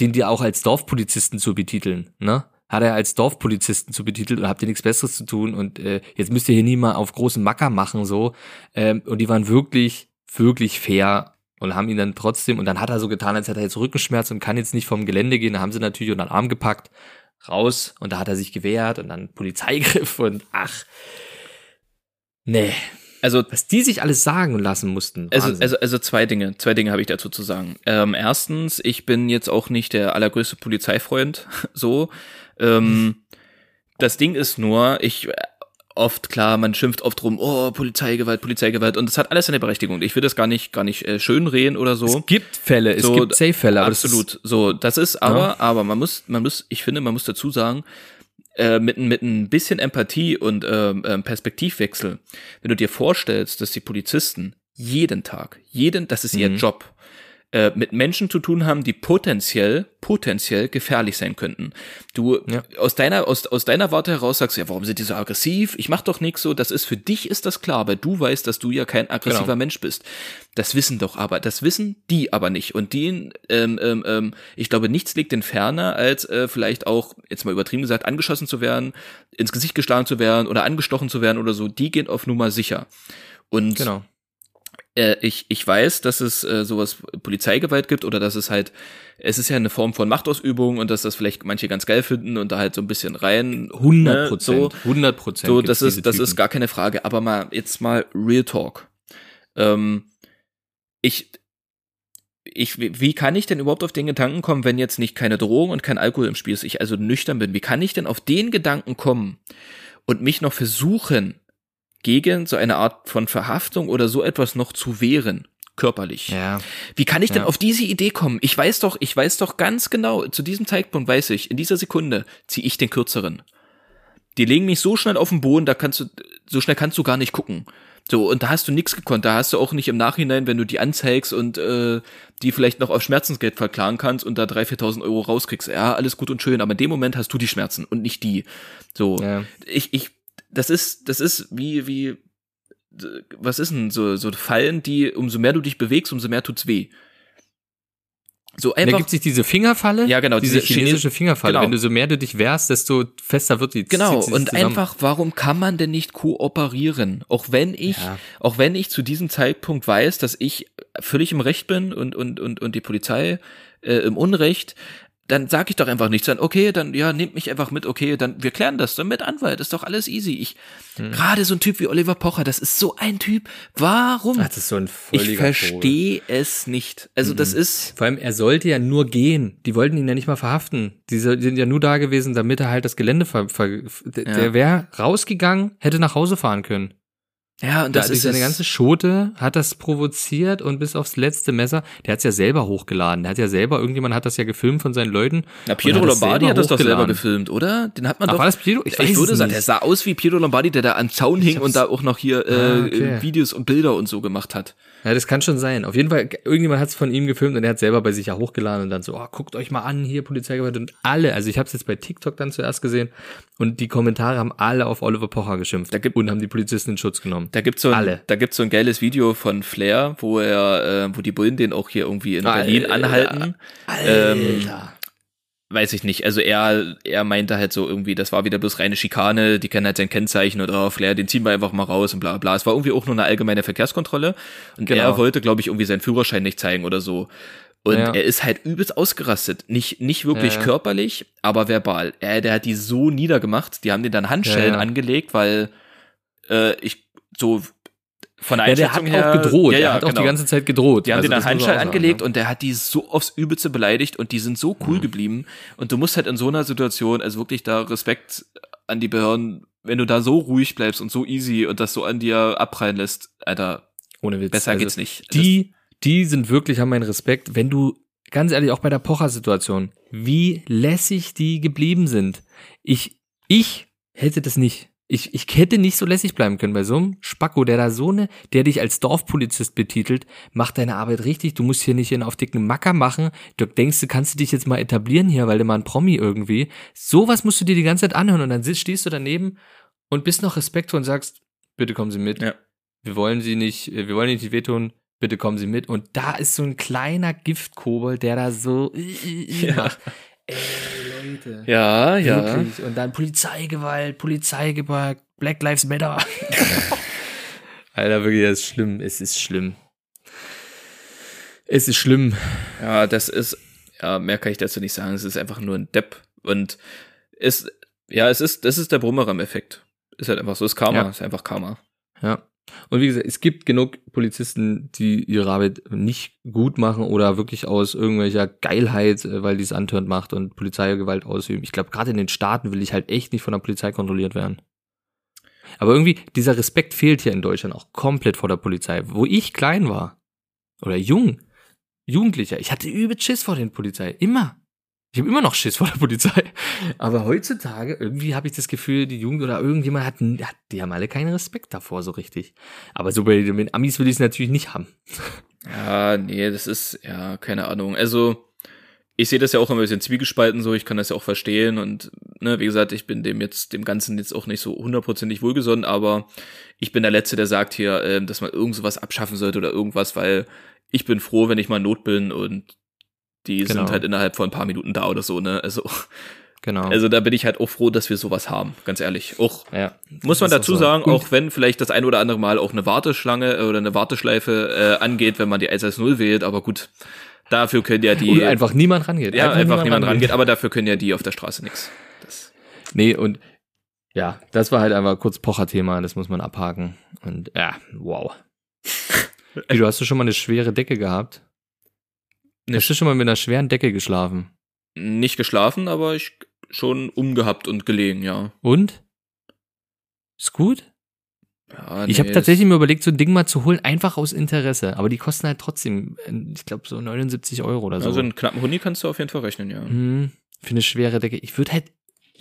den dir auch als Dorfpolizisten zu betiteln, ne? Hat er als Dorfpolizisten zu betitelt und habt ihr nichts Besseres zu tun und äh, jetzt müsst ihr hier nie mal auf großen Macker machen so. Ähm, und die waren wirklich, wirklich fair und haben ihn dann trotzdem, und dann hat er so getan, als hätte er jetzt Rückenschmerz und kann jetzt nicht vom Gelände gehen. Da haben sie natürlich unter den Arm gepackt, raus und da hat er sich gewehrt und dann Polizeigriff <laughs> und ach. Nee. Also Was die sich alles sagen lassen mussten. Also, also, also zwei Dinge, zwei Dinge habe ich dazu zu sagen. Ähm, erstens, ich bin jetzt auch nicht der allergrößte Polizeifreund, <laughs> so. Ähm, das Ding ist nur, ich oft klar, man schimpft oft rum, oh Polizeigewalt, Polizeigewalt, und das hat alles seine Berechtigung. Ich will das gar nicht, gar nicht äh, schönreden oder so. es gibt Fälle, es So, gibt Safe-Fälle, aber das Absolut. So, das ist aber, aber man muss, man muss, ich finde, man muss dazu sagen, äh, mit, mit ein bisschen Empathie und ähm, ähm, Perspektivwechsel, wenn du dir vorstellst, dass die Polizisten jeden Tag, jeden, das ist ihr Mhm. Job, äh, mit Menschen zu tun haben, die potenziell, potenziell gefährlich sein könnten. Du Ja. aus deiner aus, aus deiner Warte heraus sagst, ja, warum sind die so aggressiv? Ich mach doch nichts so. Das ist für dich ist das klar, weil du weißt, dass du ja kein aggressiver Genau. Mensch bist. Das wissen doch aber, das wissen die aber nicht. Und die, ähm, ähm, ähm, ich glaube, nichts liegt den ferner, als äh, vielleicht auch, jetzt mal übertrieben gesagt, angeschossen zu werden, ins Gesicht geschlagen zu werden oder angestochen zu werden oder so. Die gehen auf Nummer sicher. Und Genau. Äh, ich, ich weiß, dass es äh, sowas Polizeigewalt gibt oder dass es halt, es ist ja eine Form von Machtausübung und dass das vielleicht manche ganz geil finden und da halt so ein bisschen rein. 100 ne, Prozent. so, 100 Prozent. so das ist, das ist gar keine Frage. Aber mal, jetzt mal Real Talk. Ähm, ich, ich, wie wie kann ich denn überhaupt auf den Gedanken kommen, wenn jetzt nicht keine Drohung und kein Alkohol im Spiel ist, ich also nüchtern bin? Wie kann ich denn auf den Gedanken kommen und mich noch versuchen, gegen so eine Art von Verhaftung oder so etwas noch zu wehren? Körperlich. Ja. Wie kann ich denn Ja. auf diese Idee kommen? Ich weiß doch, ich weiß doch ganz genau, zu diesem Zeitpunkt weiß ich, in dieser Sekunde ziehe ich den kürzeren. die legen mich so schnell auf den Boden, da kannst du, so schnell kannst du gar nicht gucken. So, und da hast du nichts gekonnt. Da hast du auch nicht im Nachhinein, wenn du die anzeigst und äh, die vielleicht noch auf Schmerzensgeld verklagen kannst und da 3.000, 4.000 Euro rauskriegst. Ja, alles gut und schön, aber in dem Moment hast du die Schmerzen und nicht die. So, Ja. ich, ich, das ist, das ist wie, wie, was ist denn so, so Fallen, die, umso mehr du dich bewegst, umso mehr tut's weh. So Da einfach. gibt sich diese Fingerfalle. Ja, genau, Diese diese chinesische Fingerfalle. Genau. Wenn du so mehr du dich wehrst, desto fester wird die. Genau, zieht und zusammen. einfach, warum kann man denn nicht kooperieren? Auch wenn ich, Ja. auch wenn ich zu diesem Zeitpunkt weiß, dass ich völlig im Recht bin und, und, und, und die Polizei äh, im Unrecht, dann sag ich doch einfach nichts. Dann, okay, dann, ja, nehmt mich einfach mit, okay, dann, wir klären das dann mit Anwalt, ist doch alles easy. Ich, Hm. gerade so ein Typ wie Oliver Pocher, das ist so ein Typ. Warum? Das ist so ein ich verstehe es nicht. Also, das ist, Vor allem, er sollte ja nur gehen. Die wollten ihn ja nicht mal verhaften. Die sind ja nur da gewesen, damit er halt das Gelände ver, ver der, Ja. der wäre rausgegangen, hätte nach Hause fahren können. Ja, und Da das durch ist seine ganze Schote hat das provoziert und bis aufs letzte Messer, der hat's ja selber hochgeladen. Der hat ja selber, irgendjemand hat das ja gefilmt von seinen Leuten. Na, Pietro hat das Lombardi hat das doch selber gefilmt, oder? Den hat man Ach, doch. war das Pietro? Ich Ich, würde es sagen, nicht. der sah aus wie Pietro Lombardi, der da am Zaun hing und da auch noch hier äh, Ah, okay. Videos und Bilder und so gemacht hat. Ja, das kann schon sein. Auf jeden Fall, irgendjemand hat es von ihm gefilmt und er hat selber bei sich ja hochgeladen und dann so, oh, guckt euch mal an, hier Polizeigewalt und alle, also ich habe es jetzt bei TikTok dann zuerst gesehen und die Kommentare haben alle auf Oliver Pocher geschimpft Da gibt- und haben die Polizisten in Schutz genommen. Da gibt's so ein, Alle. da gibt's so ein geiles Video von Flair, wo er, äh, wo die Bullen den auch hier irgendwie in Berlin Alter. anhalten. Ähm, Alter. Weiß ich nicht. Also er, er meinte halt so irgendwie, das war wieder bloß reine Schikane, die kennen halt sein Kennzeichen oder oh, Flair, den ziehen wir einfach mal raus und bla bla. Es war irgendwie auch nur eine allgemeine Verkehrskontrolle und Genau. er wollte, glaube ich, irgendwie seinen Führerschein nicht zeigen oder so. Und Ja. er ist halt übelst ausgerastet. Nicht, nicht wirklich Ja. körperlich, aber verbal. Er, der hat die so niedergemacht. Die haben den dann Handschellen Ja, angelegt, weil äh, ich so von der Ja, der hat her, auch gedroht. Ja, ja, er hat auch genau. die ganze Zeit gedroht. Die haben Also den auch sagen, angelegt ne? und der hat die so aufs Übelste beleidigt und die sind so cool geblieben. Und du musst halt in so einer Situation, also wirklich da Respekt an die Behörden, wenn du da so ruhig bleibst und so easy und das so an dir abprallen lässt, Alter, Ohne Witz. besser Also geht's nicht. Die, die sind wirklich, haben meinen Respekt. Wenn du, ganz ehrlich, auch bei der Pocher-Situation, wie lässig die geblieben sind. Ich, ich hätte das nicht. Ich, ich hätte nicht so lässig bleiben können bei so einem Spacko, der da so eine, der dich als Dorfpolizist betitelt, macht deine Arbeit richtig. Du musst hier nicht in auf dicken Macker machen. Du denkst, du kannst du dich jetzt mal etablieren hier, weil du mal ein Promi irgendwie. Sowas musst du dir die ganze Zeit anhören und dann sitzt, stehst du daneben und bist noch respektvoll und sagst, bitte kommen Sie mit. Ja. Wir wollen Sie nicht, äh, wir wollen Ihnen nicht wehtun. Bitte kommen Sie mit. Und da ist so ein kleiner Giftkobold, der da so äh, äh Ja. macht. Ey, Leute. ja, ja. Wirklich. Und dann Polizeigewalt, Polizeigewalt, Black Lives Matter. <laughs> Alter, wirklich, das ist schlimm. Es ist schlimm. Es ist schlimm. Ja, das ist, ja, mehr kann ich dazu nicht sagen. Es ist einfach nur ein Depp. Und es, ja, es ist, das ist der Brummeram-Effekt. Ist halt einfach so, ist Karma, Ja. ist einfach Karma. Ja. Und wie gesagt, es gibt genug Polizisten, die ihre Arbeit nicht gut machen oder wirklich aus irgendwelcher Geilheit, äh, weil die es antörnt macht und Polizeigewalt ausüben. Ich glaube, gerade in den Staaten will ich halt echt nicht von der Polizei kontrolliert werden. Aber irgendwie, dieser Respekt fehlt hier in Deutschland auch komplett vor der Polizei. Wo ich klein war, oder jung, Jugendlicher, ich hatte übel Schiss vor den Polizei. Immer. Ich habe immer noch Schiss vor der Polizei. Aber heutzutage, irgendwie habe ich das Gefühl, die Jugend oder irgendjemand hat, hat, die haben alle keinen Respekt davor so richtig. Aber so bei den Amis will ich es natürlich nicht haben. Ja, nee, das ist, ja, keine Ahnung. Also, ich sehe das ja auch immer ein bisschen zwiegespalten so, ich kann das ja auch verstehen und, ne, wie gesagt, ich bin dem jetzt, dem Ganzen jetzt auch nicht so hundertprozentig wohlgesonnen, aber ich bin der Letzte, der sagt hier, ähm, dass man irgend sowas abschaffen sollte oder irgendwas, weil ich bin froh, wenn ich mal in Not bin und die Genau. sind halt innerhalb von ein paar Minuten da oder so, ne, also, Genau. also da bin ich halt auch froh, dass wir sowas haben, ganz ehrlich. Auch, ja. muss man dazu so. sagen, auch wenn vielleicht das ein oder andere Mal auch eine Warteschlange äh, oder eine Warteschleife äh, angeht, wenn man die 110 wählt, aber gut, dafür können ja die Oder einfach niemand rangeht. ja, einfach, niemand rangeht, aber dafür können ja die auf der Straße nix. Das, Nee, und ja, das war halt einfach kurz Pocher-Thema, das muss man abhaken. Und ja, wow. <laughs> Wie, du hast du schon mal eine schwere Decke gehabt? Ne. Hast du schon mal mit einer schweren Decke geschlafen? nicht geschlafen, aber ich schon umgehabt und gelegen, ja. Und? Ist gut? ja ich nee, habe tatsächlich mir überlegt, so ein Ding mal zu holen, einfach aus Interesse. Aber die kosten halt trotzdem, äh, ich glaube, so 79 Euro oder so. Also einen knappen Huni kannst du auf jeden Fall rechnen, ja. Hm, für eine schwere Decke. Ich würde halt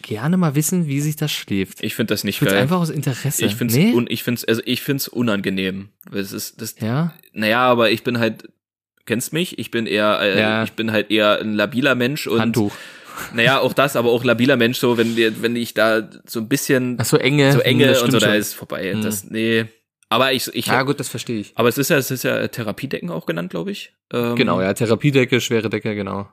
gerne mal wissen, wie sich das schläft. Ich finde das nicht Ich geil. einfach aus Interesse. ich finde es nee? un, ich find's, also ich find's unangenehm. Das ist, das, ja, naja, aber ich bin halt, kennst mich? Ich bin eher, äh, Ja. ich bin halt eher ein labiler Mensch und, Handtuch. naja, auch das, aber auch labiler Mensch, so, wenn, wenn ich da so ein bisschen, Ach so enge. so enge und so, da ist vorbei. Mhm. Das, nee. Aber ich, ich, Ja, gut, das verstehe ich. aber es ist ja, es ist ja Therapiedecken auch genannt, glaube ich. Ähm, Genau, ja, Therapiedecke, schwere Decke, genau.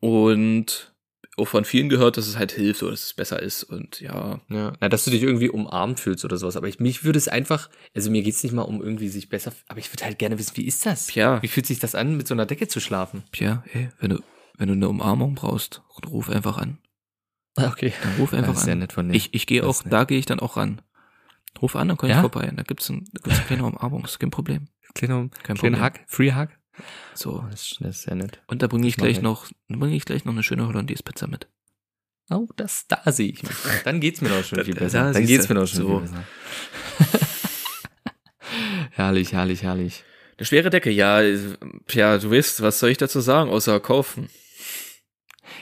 Und auch von vielen gehört, dass es halt hilft oder dass es besser ist und ja. Ja, na, dass du dich irgendwie umarmt fühlst oder sowas. Aber ich, mich würde es einfach, also mir geht's nicht mal um irgendwie sich besser, aber ich würde halt gerne wissen, wie ist das? Tja. Wie fühlt sich das an, mit so einer Decke zu schlafen? Pierre, ey, wenn du, wenn du eine Umarmung brauchst, ruf einfach an. Okay. Dann ruf einfach Das ist an. nett von dir. Ich, ich gehe auch, da gehe ich dann auch ran. Ruf an, dann komm ich Ja? vorbei. Da gibt's, ein, da gibt's eine kleine Umarmung, ist kein Problem. Kleiner, Kein kleiner Problem. Hug, Free Hug. So. Das ist, das ist sehr nett. Und da bringe ich gleich ich. noch, dann bringe ich gleich noch eine schöne Hollandaise-Pizza mit. Oh, das, da sehe ich mich. Dann geht's mir doch schon Da- viel da besser. Dann siehst geht's mir doch schon So. viel besser. <laughs> herrlich, herrlich, herrlich. Eine schwere Decke, ja, ja, du weißt, was soll ich dazu sagen, außer kaufen?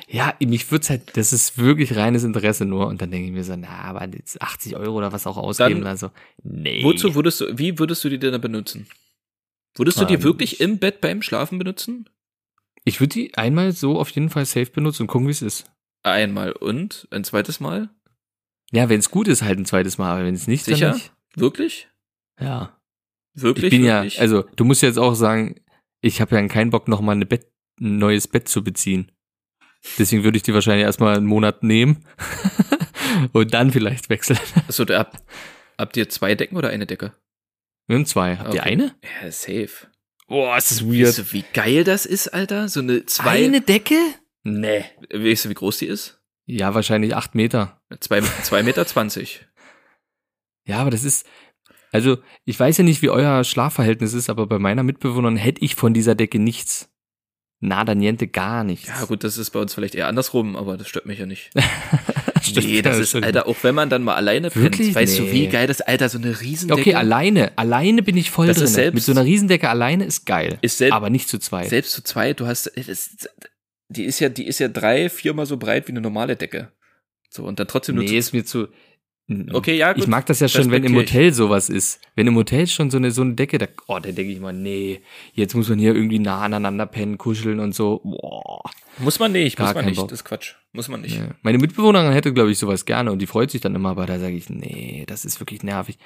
Ja, mich wird's halt, das ist wirklich reines Interesse nur. Und dann denke ich mir so, na, aber jetzt 80 Euro oder was auch ausgeben, Dann- also, nee. Wozu würdest du, wie würdest du die denn benutzen? Würdest du die wirklich im Bett beim Schlafen benutzen? Ich würde die einmal so auf jeden Fall safe benutzen und gucken, wie es ist. Einmal und ein zweites Mal? Ja, wenn es gut ist, halt ein zweites Mal, aber wenn es nicht, Sicher? dann nicht. Wirklich? Ja. Wirklich? Ich bin wirklich? ja, also du musst jetzt auch sagen, ich habe ja keinen Bock, noch mal eine Bett, ein neues Bett zu beziehen. Deswegen würde ich die wahrscheinlich erstmal einen Monat nehmen <laughs> und dann vielleicht wechseln. Achso, da habt, habt ihr zwei Decken oder eine Decke? Wir haben zwei. Habt ihr Okay. eine? Ja, safe. Boah, ist das Weißt du, wie geil das ist, Alter? So eine zwei. Eine Decke? Nee. Weißt du, wie groß die ist? Ja, wahrscheinlich acht Meter. Zwei, zwei Meter zwanzig. <laughs> Ja, aber das ist, also ich weiß ja nicht, wie euer Schlafverhältnis ist, aber bei meiner Mitbewohnerin hätte ich von dieser Decke nichts. Nada niente, gar nichts. Ja, gut, das ist bei uns vielleicht eher andersrum, aber das stört mich ja nicht. <laughs> Stimmt, nee, das ist. Alter, auch wenn man dann mal alleine pennt, Wirklich? weißt du, Nee. wie geil das, Alter, so eine Riesendecke. Okay, alleine, alleine bin ich voll Das drin. selbst- Mit so einer Riesendecke alleine ist geil. Ist selbst- aber nicht zu zweit. Selbst zu zweit, du hast, das, die ist ja, die ist ja drei, viermal so breit wie eine normale Decke. So, und dann trotzdem nur nee, zu, ist mir zu. Okay, ja, gut. Ich mag das ja schon, wenn im Respektiere ich. Hotel sowas ist. Wenn im Hotel schon so eine, so eine Decke, da, oh, da denke ich mal, nee, jetzt muss man hier irgendwie nah aneinander pennen, kuscheln und so. Boah. Muss man nicht, Gar muss man nicht, Bock. das ist Quatsch. Muss man nicht. Ja. Meine Mitbewohnerin hätte, glaube ich, sowas gerne und die freut sich dann immer, aber da sage ich, nee, das ist wirklich nervig.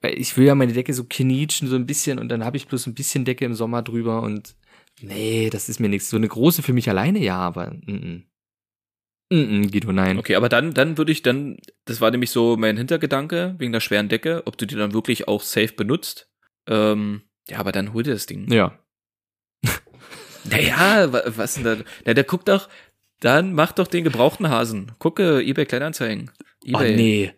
Weil ich will ja meine Decke so knietschen, so ein bisschen und dann habe ich bloß ein bisschen Decke im Sommer drüber und nee, das ist mir nichts. So eine große für mich alleine, ja, aber mm. Mm, mm, Guido, nein. Okay, aber dann, dann würde ich dann, das war nämlich so mein Hintergedanke wegen der schweren Decke, ob du die dann wirklich auch safe benutzt. Ähm, ja, aber dann hol dir das Ding. Ja. Naja, wa- was denn da? Na, der guckt doch, dann mach doch den gebrauchten Hasen. Gucke, eBay Kleinanzeigen. Oh, eBay. nee.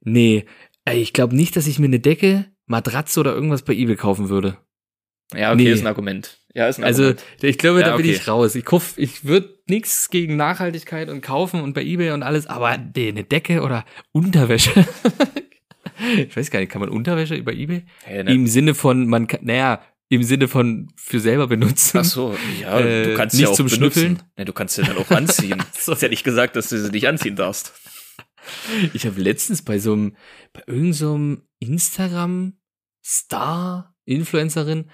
Nee. Ey, Ich glaube nicht, dass ich mir eine Decke, Matratze oder irgendwas bei eBay kaufen würde. Ja, okay, Nee. ist ein Argument. Ja, ist ein Also, Argument. ich glaube, Ja, da bin okay. ich raus. Ich kauf, ich würde nichts gegen Nachhaltigkeit und kaufen und bei eBay und alles, aber nee, eine Decke oder Unterwäsche. <laughs> ich weiß gar nicht, kann man Unterwäsche über eBay? Hey, ne? Im Sinne von, man kann, naja, im Sinne von für selber benutzen. Ach so, ja, Äh, du kannst nicht ja auch zum benutzen. Schnüffeln? Ne, du kannst sie dann auch anziehen. <laughs> so. Ist ja nicht gesagt, dass du sie nicht anziehen darfst. Ich habe letztens bei so einem, bei irgendeinem so einem Instagram-Star-Influencerin,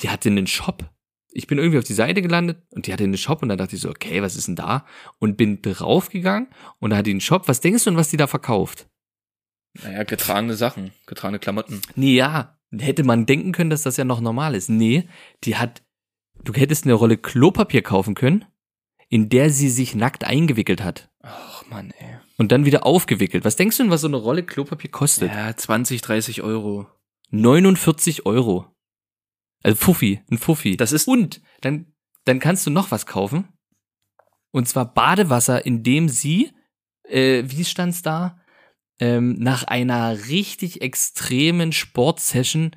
die hatte einen Shop. Ich bin irgendwie auf die Seite gelandet und die hatte einen Shop und dann dachte ich so, okay, was ist denn da? Und bin draufgegangen und da hat die einen Shop. Was denkst du denn, was die da verkauft? Naja, getragene Sachen, getragene Klamotten. Nee, ja, hätte man denken können, dass das ja noch normal ist. Nee, die hat, du hättest eine Rolle Klopapier kaufen können, in der sie sich nackt eingewickelt hat Ach Mann, ey. und dann wieder aufgewickelt. Was denkst du denn, was so eine Rolle Klopapier kostet? Ja, 20, 30 Euro. 49 Euro. Also Fuffi, ein Fuffi. Das ist- Und dann, dann kannst du noch was kaufen. Und zwar Badewasser, in dem sie, äh, wie stand's da, ähm, nach einer richtig extremen Sportsession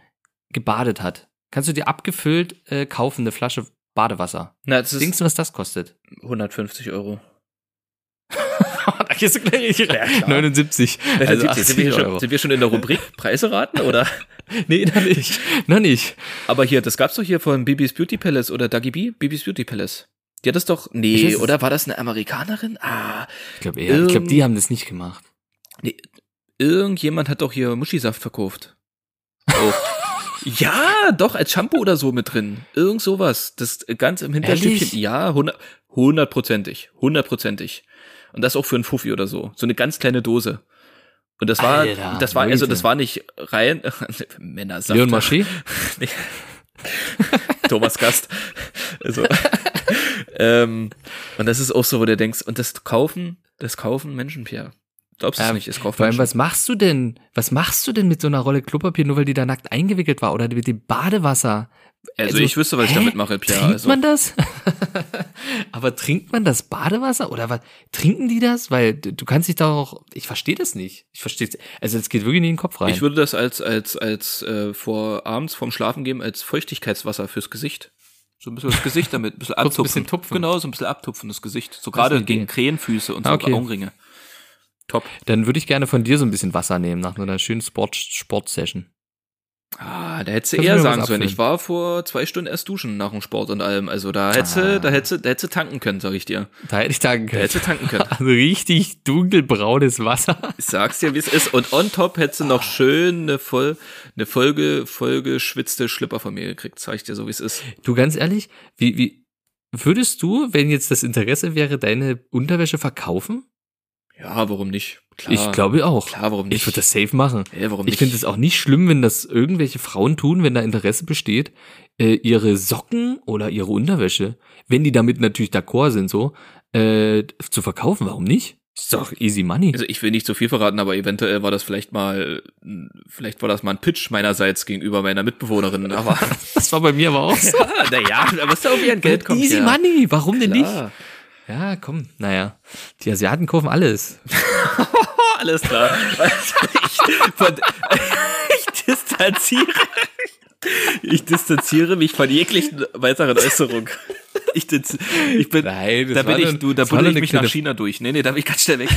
gebadet hat. Kannst du dir abgefüllt äh, kaufen, eine Flasche Badewasser. Na, das ist Denkst du, was das kostet? 150 Euro. <laughs> da gehst du gleich Ja, klar. 79. Also sind, wir 80 hier schon, sind wir schon in der Rubrik <laughs> Preise raten, oder? Nee, noch nicht. Noch nicht. Aber hier, das gab's doch hier von Bibis Beauty Palace oder Dagi B, Bibis Beauty Palace. Die hat das doch, nee, oder war das eine Amerikanerin? Ah, Ich glaube eher. Ich glaube, die haben das nicht gemacht. nee, irgendjemand hat doch hier Muschisaft verkauft. Oh. <laughs> ja, doch, als Shampoo oder so mit drin. Irgend sowas. Das ganz im Hinterstübchen. Ehrlich? Ja, hundert- hundertprozentig. Hundertprozentig. Und das auch für einen Fuffi oder so. So eine ganz kleine Dose. Und das war, Alter, das war, also Leute. das war nicht rein, <laughs> Männersaft. Leon Marché? <laughs> Nee. Thomas Gast. Also, ähm, und das ist auch so, wo du denkst, und das kaufen, das kaufen Menschen, Pierre. Glaubst du es Ähm, nicht? Es kauft Vor allem, was machst du denn? Was machst du denn mit so einer Rolle Klopapier, nur weil die da nackt eingewickelt war? Oder mit dem Badewasser? also, also, ich wüsste, was ich hä? damit mache, Pierre. Trinkt Also, man das? <laughs> Aber trinkt man das Badewasser? Oder was? Trinken die das? Weil du kannst dich da auch, ich verstehe das nicht. Ich verstehe Also es geht wirklich nicht in den Kopf rein. ich würde das als, als, als, äh, vor, abends vorm Schlafen geben, als Feuchtigkeitswasser fürs Gesicht. So ein bisschen das Gesicht damit, ein bisschen Kurz ein abtupfen. bisschen tupfen. Genau, so ein bisschen abtupfen, das Gesicht. So gerade gegen. Ah, Krähenfüße und so Okay. Augenringe. Top. Dann würde ich gerne von dir so ein bisschen Wasser nehmen nach einer schönen Sport, Sportsession. Ah, da hättest du du eher sagen sollen. Ich war vor zwei Stunden erst duschen nach dem Sport und allem. Also da hättest du, Ah. da hättest du, da hättest du tanken können, sag ich dir. Da hätte ich Da können. hättest du tanken können. <laughs> Also richtig dunkelbraunes Wasser. Ich sag's dir, wie es ist. Und on top hättest du noch schön eine voll, eine Folge, vollgeschwitzte Schlipper von mir gekriegt. Sag ich dir so, wie es ist. Du ganz ehrlich, wie, wie würdest du, wenn jetzt das Interesse wäre, deine Unterwäsche verkaufen? Ja, warum nicht? Klar. ich glaube auch. Klar, warum nicht? Ich würde das safe machen. Ja, warum Ich nicht? finde es auch nicht schlimm, wenn das irgendwelche Frauen tun, wenn da Interesse besteht, äh, ihre Socken oder ihre Unterwäsche, wenn die damit natürlich d'accord sind, so, äh, zu verkaufen. Warum nicht? Ist doch easy money. Also ich will nicht zu viel verraten, aber eventuell war das vielleicht mal, vielleicht war das mal ein Pitch meinerseits gegenüber meiner Mitbewohnerin. Aber <laughs> Das war bei mir aber auch so. <laughs> naja, da musst du auch wieder ein Geld kommen. easy ja. money. Warum denn nicht? Ja, komm. Naja, die Asiaten kaufen alles. <laughs> Alles klar. ich, ich distanziere. Ich distanziere mich von jeglichen weiteren Äußerungen. Ich, ich bin, Nein, da bin ich, du, da buddel ich mich nach China durch. Nee, nee, da bin ich ganz schnell weg.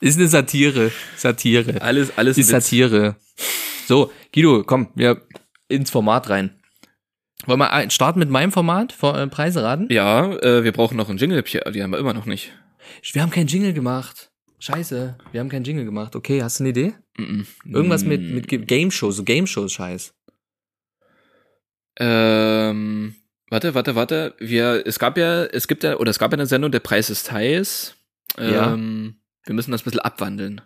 Ist eine Satire. Satire. Alles, alles ist. Satire. So, Guido, komm, wir ins Format rein. Wollen wir starten mit meinem Format, äh, Preise raten? Ja, äh, wir brauchen noch einen Jingle, Pierre. Die haben wir immer noch nicht. Wir haben keinen Jingle gemacht. Scheiße, wir haben keinen Jingle gemacht. Okay, hast du eine Idee? Mhm. Irgendwas mit, mit Ge- Game Shows, so Game Shows Scheiß. Ähm, warte, warte, warte. Wir, es gab ja, es gibt ja, oder es gab ja eine Sendung, der Preis ist heiß. Ja. Ähm, wir müssen das ein bisschen abwandeln.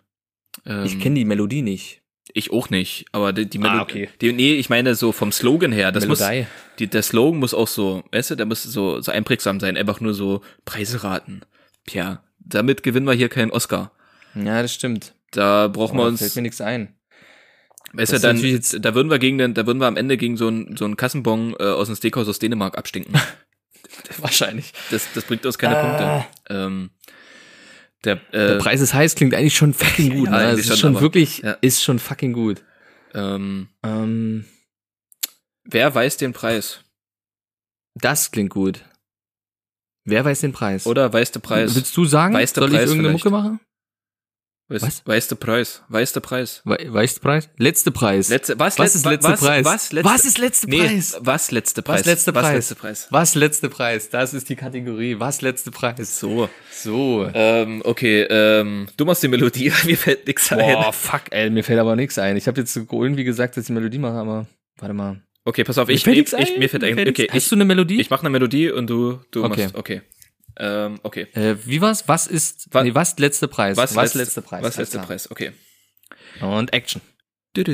Ähm, Ich kenne die Melodie nicht. Ich auch nicht, aber die, die Ah, Melodie. okay. Die, nee, ich meine so vom Slogan her. Das muss, Melodie. die, der Slogan muss auch so, weißt du, der muss so, so einprägsam sein. Einfach nur so Preise raten. Tja, damit gewinnen wir hier keinen Oscar. Ja, das stimmt. Da brauchen wir Aber uns, fällt mir nichts ein. weißt du, dann, jetzt- da würden wir gegen den, da würden wir am Ende gegen so einen so einen Kassenbon äh, aus dem Steakhouse aus Dänemark abstinken. <laughs> Wahrscheinlich. Das, das bringt uns keine Ah. Punkte. Ähm, der, Der äh, Preis ist heiß klingt eigentlich schon fucking <laughs> gut. Ja, ne? Es ist schon, schon aber- wirklich, ja. ist schon fucking gut. ähm, Ähm, wer weiß den Preis? das klingt gut. Wer weiß den Preis? Oder weiß der Preis? Willst du sagen? Weiß der Soll ich Preis irgendeine vielleicht? Mucke machen? Weiß, was? weiß der Preis? Weiß der Preis? We weißt du Preis? Letzte Preis. Letzte, was, was ist letzte was, Preis? Was, letzte, was ist letzte nee, Preis? Was letzte Preis? Was letzte Was Preis? letzte Preis? Was letzte Preis? Das ist die Kategorie. Was letzte Preis? So. So. Ähm, okay, ähm, du machst die Melodie, <laughs> mir fällt nichts Boah, ein. fuck, ey, mir fällt aber nichts ein. Ich habe jetzt so irgendwie gesagt, dass ich die Melodie mache, aber warte mal. Okay, pass auf, ich, fällt ich, ich, mir fällt ein, okay. Hast ich, du eine Melodie? ich mache eine Melodie und du, du Okay. machst, okay. Ähm, okay. äh, wie war's? Was ist, Was- nee, was letzte Preis? Was, was letzte, letzte Preis? Was letzte. Preis, okay. Und Action. Ich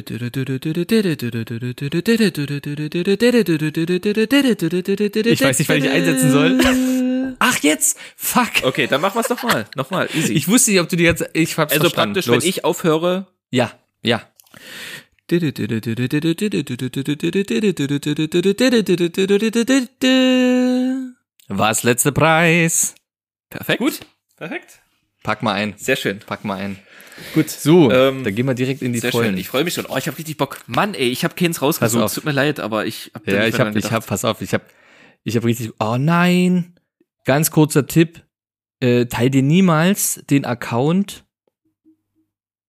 weiß nicht, was ich einsetzen soll. Ach, jetzt? Fuck. Okay, dann machen wir es nochmal. Nochmal, easy. Ich wusste nicht, ob du die jetzt, ich hab's also verstanden. praktisch, Los. wenn ich aufhöre. Ja, ja. Was letzte Preis? Perfekt. Gut. Perfekt. Pack mal ein. Sehr schön. Pack mal ein. Gut. So, Ähm, dann gehen wir direkt in die Sehr Vollen. schön. Ich freue mich schon. Oh, ich habe richtig Bock. Mann, ey, ich habe keins rausgesucht. Tut mir leid, aber ich hab da Ja, nicht ich mehr hab, dran ich gedacht. hab, pass auf, ich hab, ich hab richtig, oh nein. Ganz kurzer Tipp, äh, teil dir niemals den Account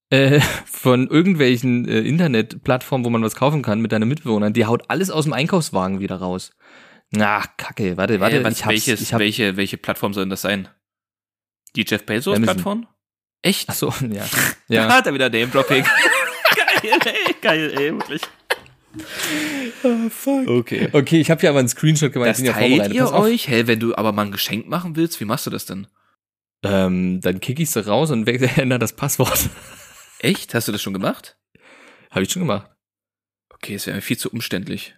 äh, <laughs> von irgendwelchen äh, Internetplattformen, wo man was kaufen kann, mit deinen Mitbewohnern. Die haut alles aus dem Einkaufswagen wieder raus. Ach, kacke, warte, warte, Äh, was, ich hab's, welches, ich hab, welche, welche Plattform soll denn das sein? Die Jeff Bezos Amazon. Plattform? Echt? ach so, <laughs> <laughs> ja. Da ja. hat er wieder Name Dropping. <laughs> geil, ey, geil, ey, wirklich. Okay. Okay, ich habe hier aber einen Screenshot gemacht, Das ich bin ja teilt ihr euch? Hä, wenn du aber mal ein Geschenk machen willst, wie machst du das denn? Ähm, dann kick ich sie raus und ändere das Passwort. Echt? Hast du das schon gemacht? habe ich schon gemacht. Okay, es wäre mir viel zu umständlich.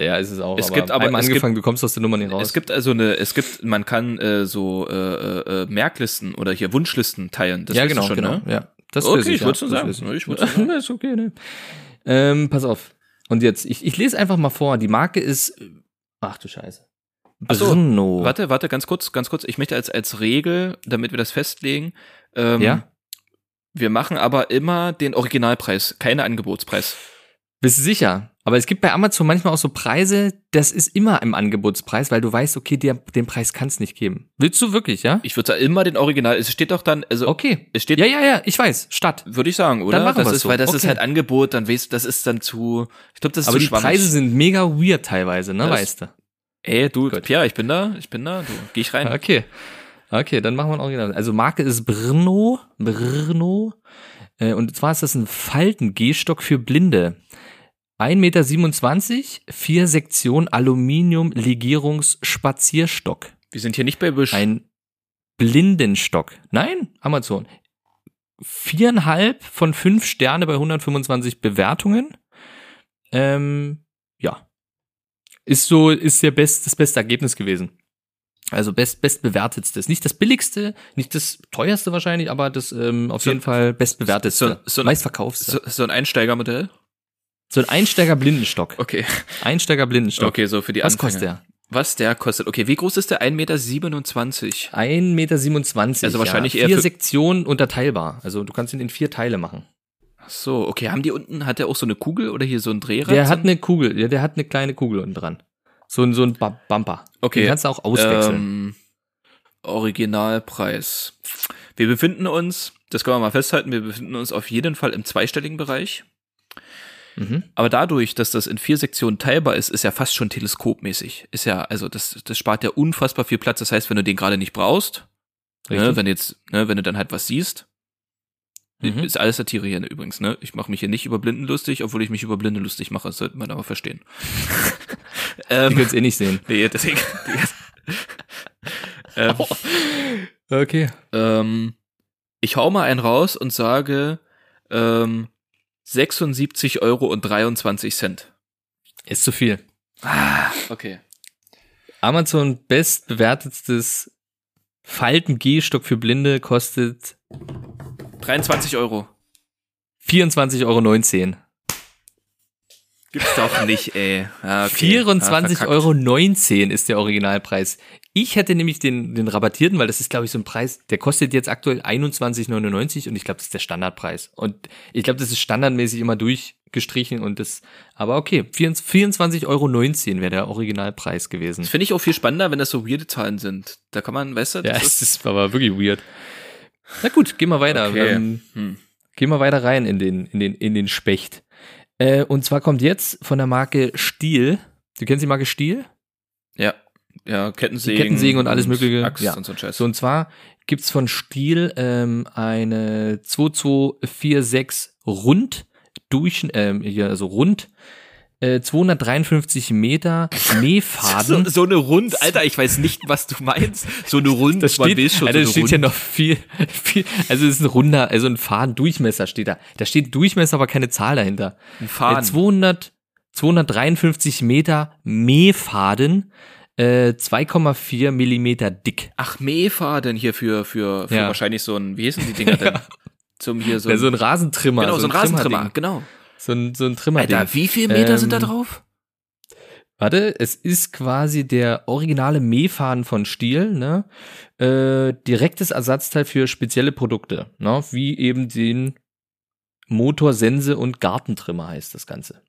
Ja, ist es auch. Es gibt aber- einmal es angefangen, du kommst aus der Nummer nicht raus. Es gibt also eine, es gibt, man kann äh, so äh, äh, äh, Merklisten oder hier Wunschlisten teilen. Das ja, genau, schon, genau. Ne? Ja, das Okay, ich, ich ja, nur das sagen. ich sagen. <laughs> ist okay, ne. Ähm, pass auf. Und jetzt, ich, ich lese einfach mal vor. Die Marke ist, ach du Scheiße. Ach so, Brno. Warte, warte, ganz kurz, ganz kurz. Ich möchte als, als Regel, damit wir das festlegen, ähm, Ja? wir machen aber immer den Originalpreis, keine Angebotspreis. Bist du sicher? Aber es gibt bei Amazon manchmal auch so Preise, das ist immer im Angebotspreis, weil du weißt, okay, der, den Preis kann es nicht geben. Willst du wirklich, ja? Ich würde sagen, immer den Original. Es steht doch dann, also Okay. es steht, Ja, ja, ja, ich weiß. Stadt. würde ich sagen, oder? Dann machen das ist, so. weil das ist Okay. halt Angebot, dann weißt du, das ist dann zu, ich glaube, das ist Aber zu die schwammig. Preise sind mega weird teilweise, ne, Das- weißt du? Ey, du, Gut. Pierre, ich bin da, ich bin da, du, geh ich rein. Okay. Okay, dann machen wir ein Original. Also Marke ist Brno. Brno. Äh, Und zwar ist das ein Falten-Gehstock für Blinde. 1,27 Meter, vier Sektion Aluminium-Legierungs-Spazierstock. Wir sind hier nicht bei Wish. Ein Blindenstock. Nein, Amazon. Viereinhalb von fünf Sterne bei 125 Bewertungen. Ähm, ja. Ist so, ist der best, das beste Ergebnis gewesen. Also best, bestbewertetstes. Nicht das billigste, nicht das teuerste wahrscheinlich, aber das ähm, auf So- jeden Fall bestbewertetste. so- so- meistverkaufste. so, so ein Einsteigermodell? So ein Einsteiger-Blindenstock. Okay. Einsteiger-Blindenstock. Okay, so für die Was Anfänger. kostet der? Was der kostet. Okay, wie groß ist der? 1,27 Meter. 1,27 Meter. Also wahrscheinlich ja. eher Vier Sektionen unterteilbar. Also du kannst ihn in vier Teile machen. Ach so, okay. Haben die unten, hat der auch so eine Kugel oder hier so ein Drehrad? Der hat eine Kugel, ja, der hat eine kleine Kugel unten dran. So ein, so ein Bumper. Okay. Den kannst du auch auswechseln. Ähm, Originalpreis. Wir befinden uns, das können wir mal festhalten, wir befinden uns auf jeden Fall im zweistelligen Bereich. Mhm. Aber dadurch, dass das in vier Sektionen teilbar ist, ist ja fast schon teleskopmäßig. Ist ja, also das, das spart ja unfassbar viel Platz. Das heißt, wenn du den gerade nicht brauchst, ne, wenn jetzt, ne, wenn du dann halt was siehst, Mhm. ist alles Satire hier übrigens, ne? Ich mache mich hier nicht über Blinden lustig, obwohl ich mich über Blinde lustig mache, das sollte man aber verstehen. <laughs> Die ähm, könnt's eh nicht sehen. <laughs> nee, deswegen. <laughs> ähm, Okay. ähm, ich hau mal einen raus und sage ähm, 76 Euro und 23 Cent. Ist zu viel. Ah, okay. Amazon bestbewertetstes Falten-Gehstock für Blinde kostet 23 Euro. 24,19 Euro. Gibt's doch nicht, ey. Ah, okay. Ah, 24,19 verkackt. Euro ist der Originalpreis. Ich hätte nämlich den, den rabattierten, weil das ist, glaube ich, so ein Preis, der kostet jetzt aktuell 21,99 und ich glaube, das ist der Standardpreis. Und ich glaube, das ist standardmäßig immer durchgestrichen und das, aber okay, 24,19 Euro wäre der Originalpreis gewesen. Das finde ich auch viel spannender, wenn das so weirde Zahlen sind. Da kann man, weißt du, Ja, das es ist aber wirklich weird. Na gut, gehen wir weiter. Okay. Ähm, Hm. Gehen wir weiter rein in den, in den, in den Specht. Äh, und zwar kommt jetzt von der Marke Stiel. Du kennst die Marke Stiel? Ja, ja, Kettensägen. Kettensägen und alles Mögliche. Axt Ja. und so ein Scheiß. So, und zwar gibt's von Stiel ähm, eine 2246 rund durch, ähm, hier, also rund, äh, 253 Meter <laughs> Nähfaden. So, so eine Rund, Alter, ich weiß nicht, was du meinst. So eine Rund, Das steht, will schon Alter, so das steht ja noch viel, viel, also es ist ein runder, also ein Fadendurchmesser steht da. Da steht Durchmesser, aber keine Zahl dahinter. Ein Äh, Faden. 200, 253 Meter Mähfaden, äh, 2,4 Millimeter dick. Ach, Mähfaden hier für, für, für Ja. wahrscheinlich so ein, wie heißen die Dinger <laughs> denn? Zum hier so Ja, so ein Rasentrimmer. genau, so ein Rasentrimmer, Trimmerding. genau. So ein, so ein Trimmer. Alter, wie viel Meter sind da Ähm, drauf? Warte, es ist quasi der originale Mähfaden von Stiel, ne? Äh, direktes Ersatzteil für spezielle Produkte, ne? Wie eben den Motor, Sense und Gartentrimmer heißt das Ganze.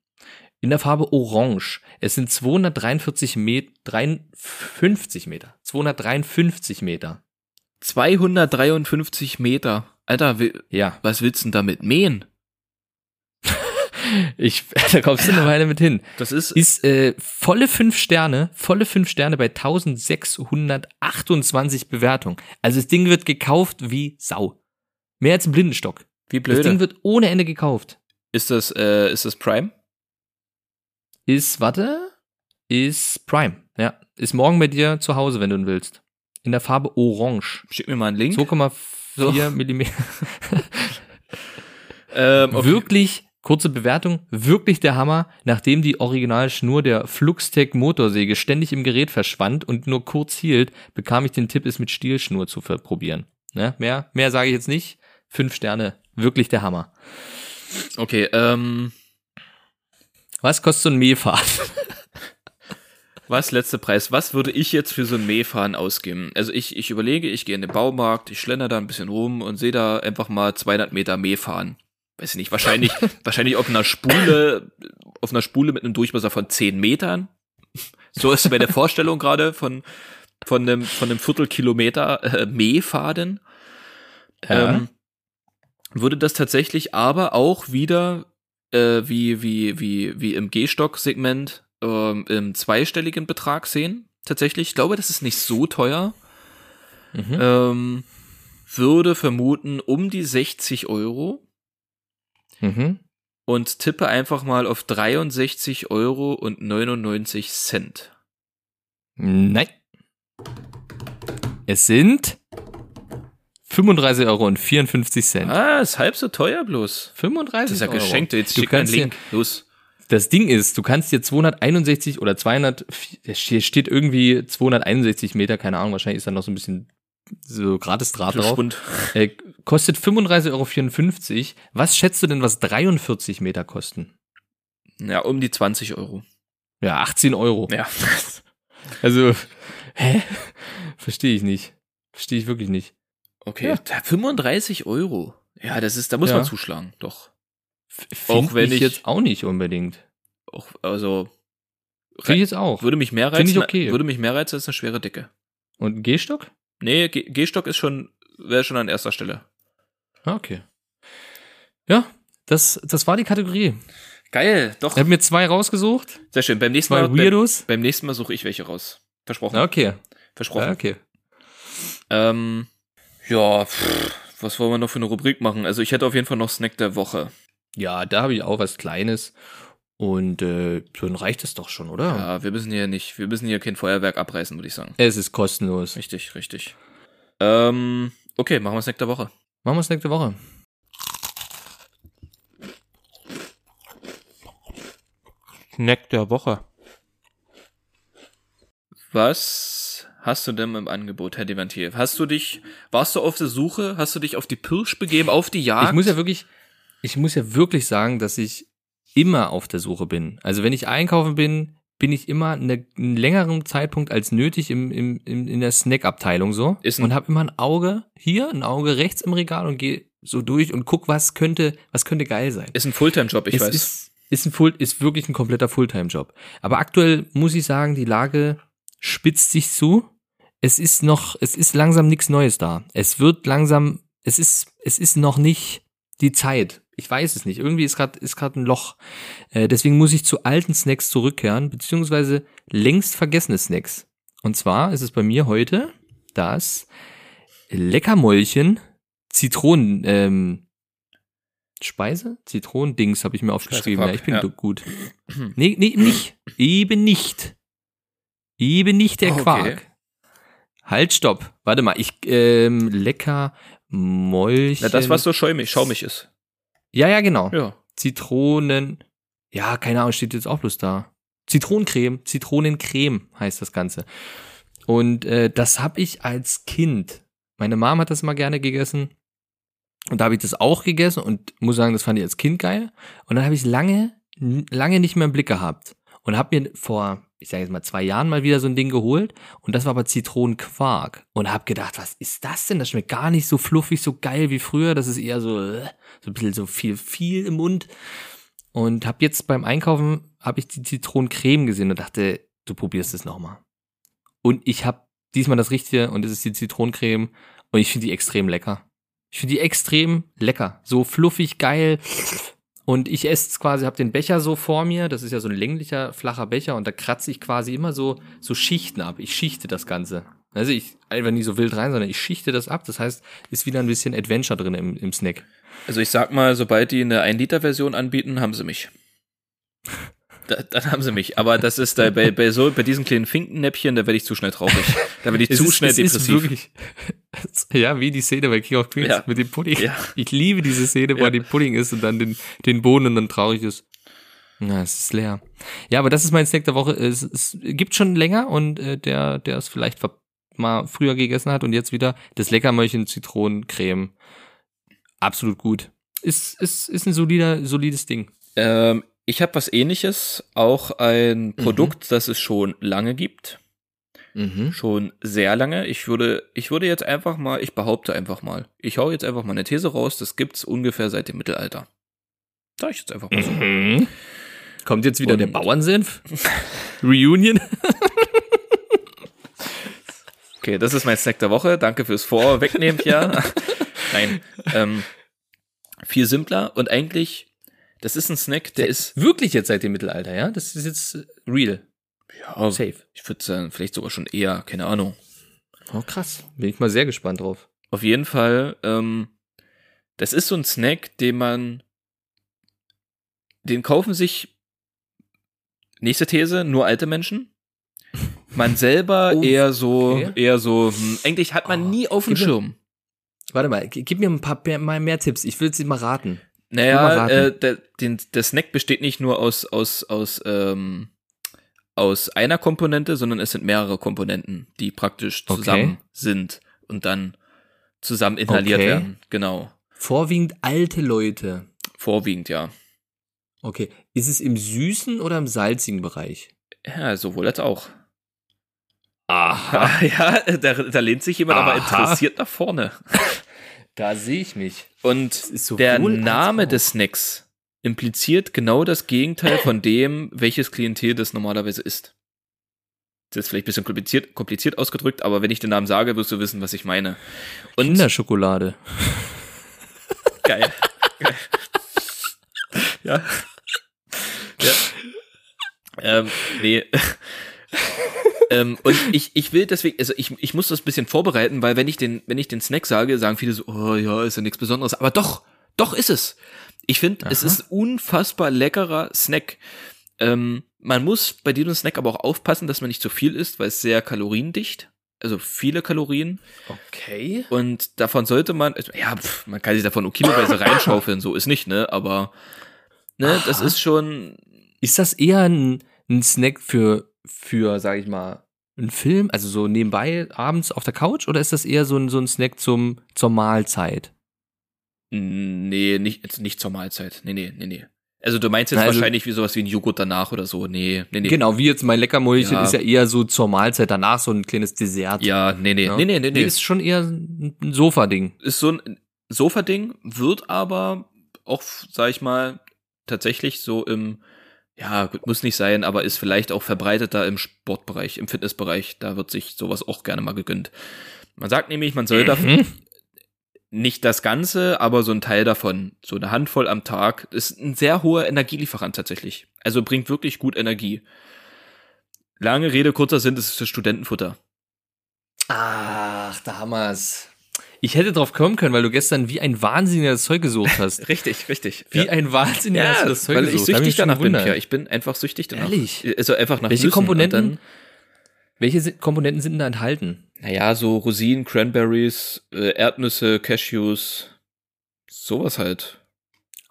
In der Farbe Orange. Es sind 243 Meter, 53 Meter. 253 Meter. 253 Meter. Alter, Ja. was willst du denn damit mähen? <laughs> Ich, da kommst du eine Weile mit hin. Das ist, Ist äh, volle fünf Sterne, volle fünf Sterne bei 1628 Bewertungen. Also das Ding wird gekauft wie Sau. Mehr als ein Blindenstock. wie Das Ding blöd. wird ohne Ende gekauft. Ist das, äh, ist das Prime? Ist, warte, ist Prime. Ja, ist morgen bei dir zu Hause, wenn du ihn willst. In der Farbe Orange. Schick mir mal einen Link. 2,4 So. <laughs> Millimeter. Ähm, okay. Wirklich, kurze Bewertung, wirklich der Hammer, nachdem die Originalschnur der Fluxtech Motorsäge ständig im Gerät verschwand und nur kurz hielt, bekam ich den Tipp, es mit Stielschnur zu verprobieren. Ne? Mehr, mehr sage ich jetzt nicht. Fünf Sterne, wirklich der Hammer. Okay, ähm, Was kostet so ein Mähfahrt? was, letzter Preis, was würde ich jetzt für so ein Mähfahren ausgeben? Also ich, ich überlege, ich gehe in den Baumarkt, ich schlender da ein bisschen rum und sehe da einfach mal 200 Meter Mähfahren. Weiß ich nicht, wahrscheinlich, <laughs> wahrscheinlich auf einer Spule, auf einer Spule mit einem Durchmesser von 10 Metern. So ist meine Vorstellung gerade von, von einem, von einem Viertelkilometer äh, Mähfaden. Ähm, würde das tatsächlich aber auch wieder äh, wie, wie, wie, wie im G-Stock-Segment ähm, im zweistelligen Betrag sehen. Tatsächlich, ich glaube, das ist nicht so teuer. Mhm. Ähm, würde vermuten um die 60 Euro Mhm. und tippe einfach mal auf 63 Euro und 99 Cent. Nein. Es sind 35 Euro und 54 Cent. Ah, ist halb so teuer bloß. 35 Das ist ja Euro. geschenkt. Jetzt Du schick einen kannst dir- Link. Los. Das Ding ist, du kannst dir 261 oder 200, hier steht irgendwie 261 Meter, keine Ahnung, wahrscheinlich ist da noch so ein bisschen so gratis Draht drauf. <laughs> Äh, kostet 35,54 Euro. Was schätzt du denn, was 43 Meter kosten? Ja, um die 20 Euro. Ja, 18 Euro. Ja. <laughs> Also, hä? Verstehe ich nicht. Verstehe ich wirklich nicht. Okay, Ja. da 35 Euro. Ja, das ist, da muss Ja. man zuschlagen, doch. F- Auch find wenn ich ich- jetzt auch nicht unbedingt. Auch, also, Finde ich jetzt auch. würde mich mehr Find ich reizen, okay. würde mich mehr reizen als eine schwere Decke. Und ein Gehstock? Nee, Gehstock ist schon, wäre schon an erster Stelle. Ah, Okay. Ja, das, das war die Kategorie. Geil, doch. Ich habe mir zwei rausgesucht. Sehr schön. Beim nächsten Zwei Mal, beim, Weirdos. beim nächsten Mal suche ich welche raus. Versprochen. Okay. Versprochen. Okay. Ähm, ja, pff, was wollen wir noch für eine Rubrik machen? Also ich hätte auf jeden Fall noch Snack der Woche. Ja, da habe ich auch was Kleines. Und äh, dann reicht es doch schon, oder? Ja, wir müssen hier nicht, wir müssen hier kein Feuerwerk abreißen, würde ich sagen. Es ist kostenlos. Richtig, richtig. Ähm, okay, machen wir Snack der Woche. Machen wir es nächste Woche. Snack der Woche. Was hast du denn im Angebot, Herr Devantier? Hast du dich, warst du auf der Suche? Hast du dich auf die Pirsch begeben, auf die Jagd? Ich muss ja wirklich, ich muss ja wirklich sagen, dass ich immer auf der Suche bin. Also wenn ich einkaufen bin, bin ich immer eine, einen längeren Zeitpunkt als nötig im, im, im, in der Snack-Abteilung so Ist und habe immer ein Auge hier, ein Auge rechts im Regal und gehe so durch und guck, was könnte, was könnte geil sein. ist ein Fulltime-Job, ich es weiß. Ist, ist, ein Full, ist wirklich ein kompletter Fulltime-Job. Aber aktuell muss ich sagen, die Lage spitzt sich zu. Es ist noch, es ist langsam nichts Neues da. Es wird langsam, es ist, es ist noch nicht die Zeit. Ich weiß es nicht. Irgendwie ist gerade ist gerade ein Loch. Äh, deswegen muss ich zu alten Snacks zurückkehren, beziehungsweise längst vergessene Snacks. Und zwar ist es bei mir heute das Leckermäulchen Zitronen, ähm, Speise? Zitronendings habe ich mir aufgeschrieben. Ja, ich bin ja. gut. <clears throat> Nee, nee, nicht. Eben nicht. Eben nicht der Okay. Quark. Halt, stopp. Warte mal, ich, ähm, lecker Mäulchen. Na, das, was so schäumig, schaumig ist. Ja, ja, genau. Ja. Zitronen. Ja, keine Ahnung, steht jetzt auch bloß da. Zitronencreme. Zitronencreme heißt das Ganze. Und äh, das habe ich als Kind. Meine Mom hat das mal gerne gegessen. Und da habe ich das auch gegessen und muss sagen, das fand ich als Kind geil. Und dann habe ich es lange, lange nicht mehr im Blick gehabt. Und habe mir vor, ich sage jetzt mal, zwei Jahren mal wieder so ein Ding geholt. Und das war aber Zitronenquark. Und habe gedacht, was ist das denn? Das schmeckt gar nicht so fluffig, so geil wie früher. Das ist eher so, äh, so ein bisschen so viel, viel im Mund. Und habe jetzt beim Einkaufen, habe ich die Zitronencreme gesehen und dachte, du probierst es nochmal. Und ich habe diesmal das Richtige und es ist die Zitronencreme und ich finde die extrem lecker. Ich finde die extrem lecker. So fluffig, geil. Und ich esse es quasi, habe den Becher so vor mir, das ist ja so ein länglicher, flacher Becher und da kratze ich quasi immer so, so Schichten ab. Ich schichte das Ganze. Also ich einfach nicht so wild rein, sondern ich schichte das ab. Das heißt, ist wieder ein bisschen Adventure drin im, im Snack. Also ich sag mal, sobald die eine 1-Liter-Version anbieten, haben sie mich. Da, dann haben sie mich. Aber das ist da bei, bei so bei diesen kleinen Finkennäppchen, da werde ich zu schnell traurig. Da werde ich <laughs> zu ist- schnell es ist depressiv. wirklich- <laughs> ja, wie die Szene bei King of Queens Ja. mit dem Pudding. Ja. Ich liebe diese Szene, wo er den Pudding isst und dann den, den Boden und dann traurig ist. Na, es ist leer. Ja, aber das ist mein Snack der Woche. Es, es gibt schon länger und äh, der, der es vielleicht mal früher gegessen hat und jetzt wieder das Leckermöllchen Zitronencreme. Absolut gut. Ist, ist, ist ein solider, solides Ding. Ähm, ich habe was ähnliches, auch ein Produkt, das es schon lange gibt. Mhm. Schon sehr lange. Ich würde, ich würde jetzt einfach mal, ich behaupte einfach mal, ich hau jetzt einfach mal eine These raus, das gibt's ungefähr seit dem Mittelalter. Sag ich jetzt einfach mal so. Mhm. Kommt jetzt wieder Und- der Bauernsenf? <laughs> Reunion? <laughs> Okay, das ist mein Snack der Woche. Danke fürs Vorwegnehmen, ja. <laughs> Nein. Ähm, viel simpler und eigentlich, das ist ein Snack, der ist Wirklich jetzt seit dem Mittelalter, ja? Das ist jetzt äh, real. ja, Safe. ich würde sagen, vielleicht sogar schon eher, keine Ahnung. Oh, krass. Bin ich mal sehr gespannt drauf. Auf jeden Fall, ähm, das ist so ein Snack, den man, den kaufen sich, nächste These, nur alte Menschen. Man selber <laughs> Oh, eher so, okay. eher so, hm, eigentlich hat man Oh, nie auf dem mir- Schirm. Warte mal, gib mir ein paar mehr, mal mehr Tipps. Ich will sie mal raten. Naja, äh, der, den, der Snack besteht nicht nur aus, aus, aus, ähm, aus einer Komponente, sondern es sind mehrere Komponenten, die praktisch Okay. zusammen sind und dann zusammen inhaliert Okay. werden. Genau. Vorwiegend alte Leute. Vorwiegend, ja. Okay. Ist es im süßen oder im salzigen Bereich? Ja, sowohl als auch. Aha. <laughs> ja, da, da lehnt sich jemand aber Aha. interessiert nach vorne. <laughs> Da sehe ich mich. Und sowohl der Name des Snacks impliziert genau das Gegenteil von dem, welches Klientel das normalerweise ist. Das ist vielleicht ein bisschen kompliziert, kompliziert ausgedrückt, aber wenn ich den Namen sage, wirst du wissen, was ich meine. Und Kinderschokolade. geil. <laughs> geil. Ja. ja. Ähm, nee. Ähm, und ich, ich will deswegen, also ich, ich muss das ein bisschen vorbereiten, weil wenn ich den, wenn ich den Snack sage, sagen viele so, oh ja, ist ja nichts Besonderes. Aber doch, doch ist es. Ich finde, es ist unfassbar leckerer Snack. Ähm, man muss bei diesem Snack aber auch aufpassen, dass man nicht zu viel isst, weil es sehr kaloriendicht, also viele Kalorien. Okay. Und davon sollte man, also, ja, pf, man kann sich davon auch kiloweise reinschaufeln, so ist nicht, ne? Aber ne, das Aha. ist schon. Ist das eher ein, ein Snack für, für, sag ich mal, ein Film, also so nebenbei abends auf der Couch, oder ist das eher so ein, so ein Snack zum, zur Mahlzeit? Nee, nicht, nicht zur Mahlzeit. Nee, nee, nee, nee. Also du meinst jetzt also- wahrscheinlich wie sowas wie ein Joghurt danach oder so. Nee, nee, nee. Genau, wie jetzt mein Leckermäulchen Ja. ist ja eher so zur Mahlzeit danach so ein kleines Dessert. Ja, nee, nee, Ja. nee, nee, nee, nee. ist schon eher ein Sofa-Ding. ist so ein Sofa-Ding, wird aber auch, sag ich mal, tatsächlich so im, ja, gut, muss nicht sein, aber ist vielleicht auch verbreiteter im Sportbereich, im Fitnessbereich. Da wird sich sowas auch gerne mal gegönnt. Man sagt nämlich, man soll davon Mhm. nicht das Ganze, aber so ein Teil davon, so eine Handvoll am Tag, ist ein sehr hoher Energielieferant tatsächlich. Also bringt wirklich gut Energie. Lange Rede, kurzer Sinn, das ist das Studentenfutter. Ach, da haben wir's. Ich hätte drauf kommen können, weil du gestern wie ein Wahnsinniger das Zeug gesucht hast. <laughs> Richtig, richtig. Wie ein Wahnsinniger hast ja, du das Zeug weil ich gesucht. Da hab süchtig danach bin. Pia. Ich bin einfach süchtig danach. Ehrlich? Also einfach nach Welche Nüssen Komponenten? Welche Komponenten sind da enthalten? naja, so Rosinen, Cranberries, äh, Erdnüsse, Cashews, sowas halt.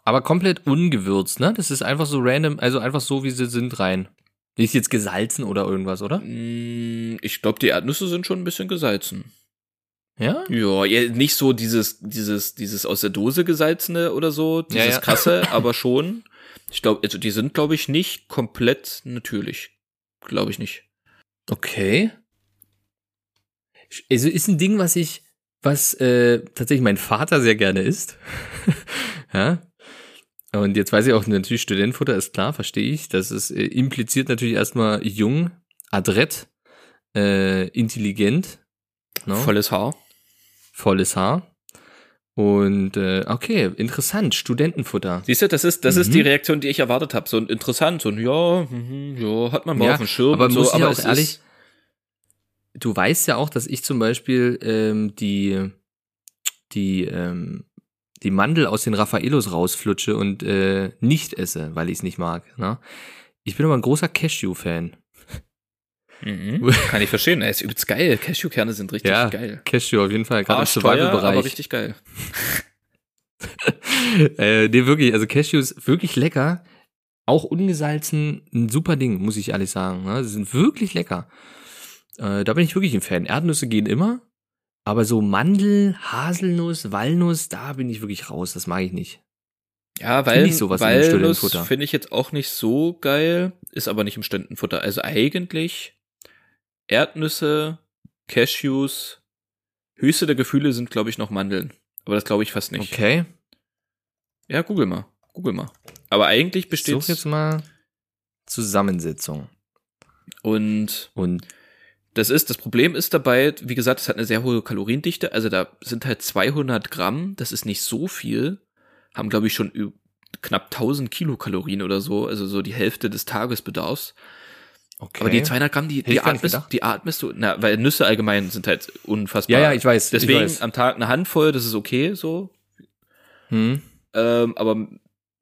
Aber komplett ungewürzt, ne? Das ist einfach so random, also einfach so, wie sie sind, rein. Nicht jetzt gesalzen oder irgendwas, oder? Mm, Ich glaube, die Erdnüsse sind schon ein bisschen gesalzen. Ja? Ja, nicht so dieses, dieses, dieses aus der Dose gesalzene oder so, dieses Ja, ja. krasse, <laughs> aber schon. Ich glaube, also die sind, glaube ich, nicht komplett natürlich. Glaube ich nicht. Okay. Also ist ein Ding, was ich, was äh, tatsächlich mein Vater sehr gerne isst. <laughs> ja. Und jetzt weiß ich auch, natürlich Studentenfutter ist klar, verstehe ich. Das ist äh, impliziert natürlich erstmal jung, adrett, äh, intelligent, ne? Volles Haar. Volles Haar. Und äh, okay, interessant, Studentenfutter. Siehst du, das ist, das ist Mhm. die Reaktion, die ich erwartet habe. So ein interessant, so ein ja, mhm, ja, hat man mal Ja, auf dem Schirm aber und so, muss ich aber auch ehrlich, ist, du weißt ja auch, dass ich zum Beispiel ähm, die, die, ähm, die Mandel aus den Raffaellos rausflutsche und äh, nicht esse, weil ich es nicht mag. Ne? Ich bin aber ein großer Cashew-Fan. Mhm, <laughs> kann ich verstehen. Er ist übelst geil. Cashewkerne sind richtig Ja, geil. Cashew auf jeden Fall, gerade im Arschteuer, aber Survival-Bereich. richtig geil. <laughs> äh, nee, wirklich, also Cashews wirklich lecker. Auch ungesalzen, ein super Ding, muss ich ehrlich sagen. Ne? Sie sind wirklich lecker. Äh, da bin ich wirklich ein Fan. Erdnüsse gehen immer, aber so Mandel, Haselnuss, Walnuss, da bin ich wirklich raus. Das mag ich nicht. Ja, weil ich sowas Walnuss finde ich jetzt auch nicht so geil, ist aber nicht im Studentenfutter. Also eigentlich Erdnüsse, Cashews, höchste der Gefühle sind, glaube ich, noch Mandeln. Aber das glaube ich fast nicht. Okay. Ja, google mal. Google mal. Aber eigentlich Ich besteht suche jetzt mal Zusammensetzung. und Und das ist, das Problem ist dabei, wie gesagt, es hat eine sehr hohe Kaloriendichte. Also da sind halt 200 Gramm, das ist nicht so viel. Haben, glaube ich, schon knapp 1000 Kilokalorien oder so, also so die Hälfte des Tagesbedarfs. Okay. Aber die 200 Gramm, die, die, atmest, die atmest du, na, weil Nüsse allgemein sind halt unfassbar. ja, ja, ich weiß. Deswegen ich weiß. am Tag eine Handvoll, das ist okay, so. Hm. Ähm, aber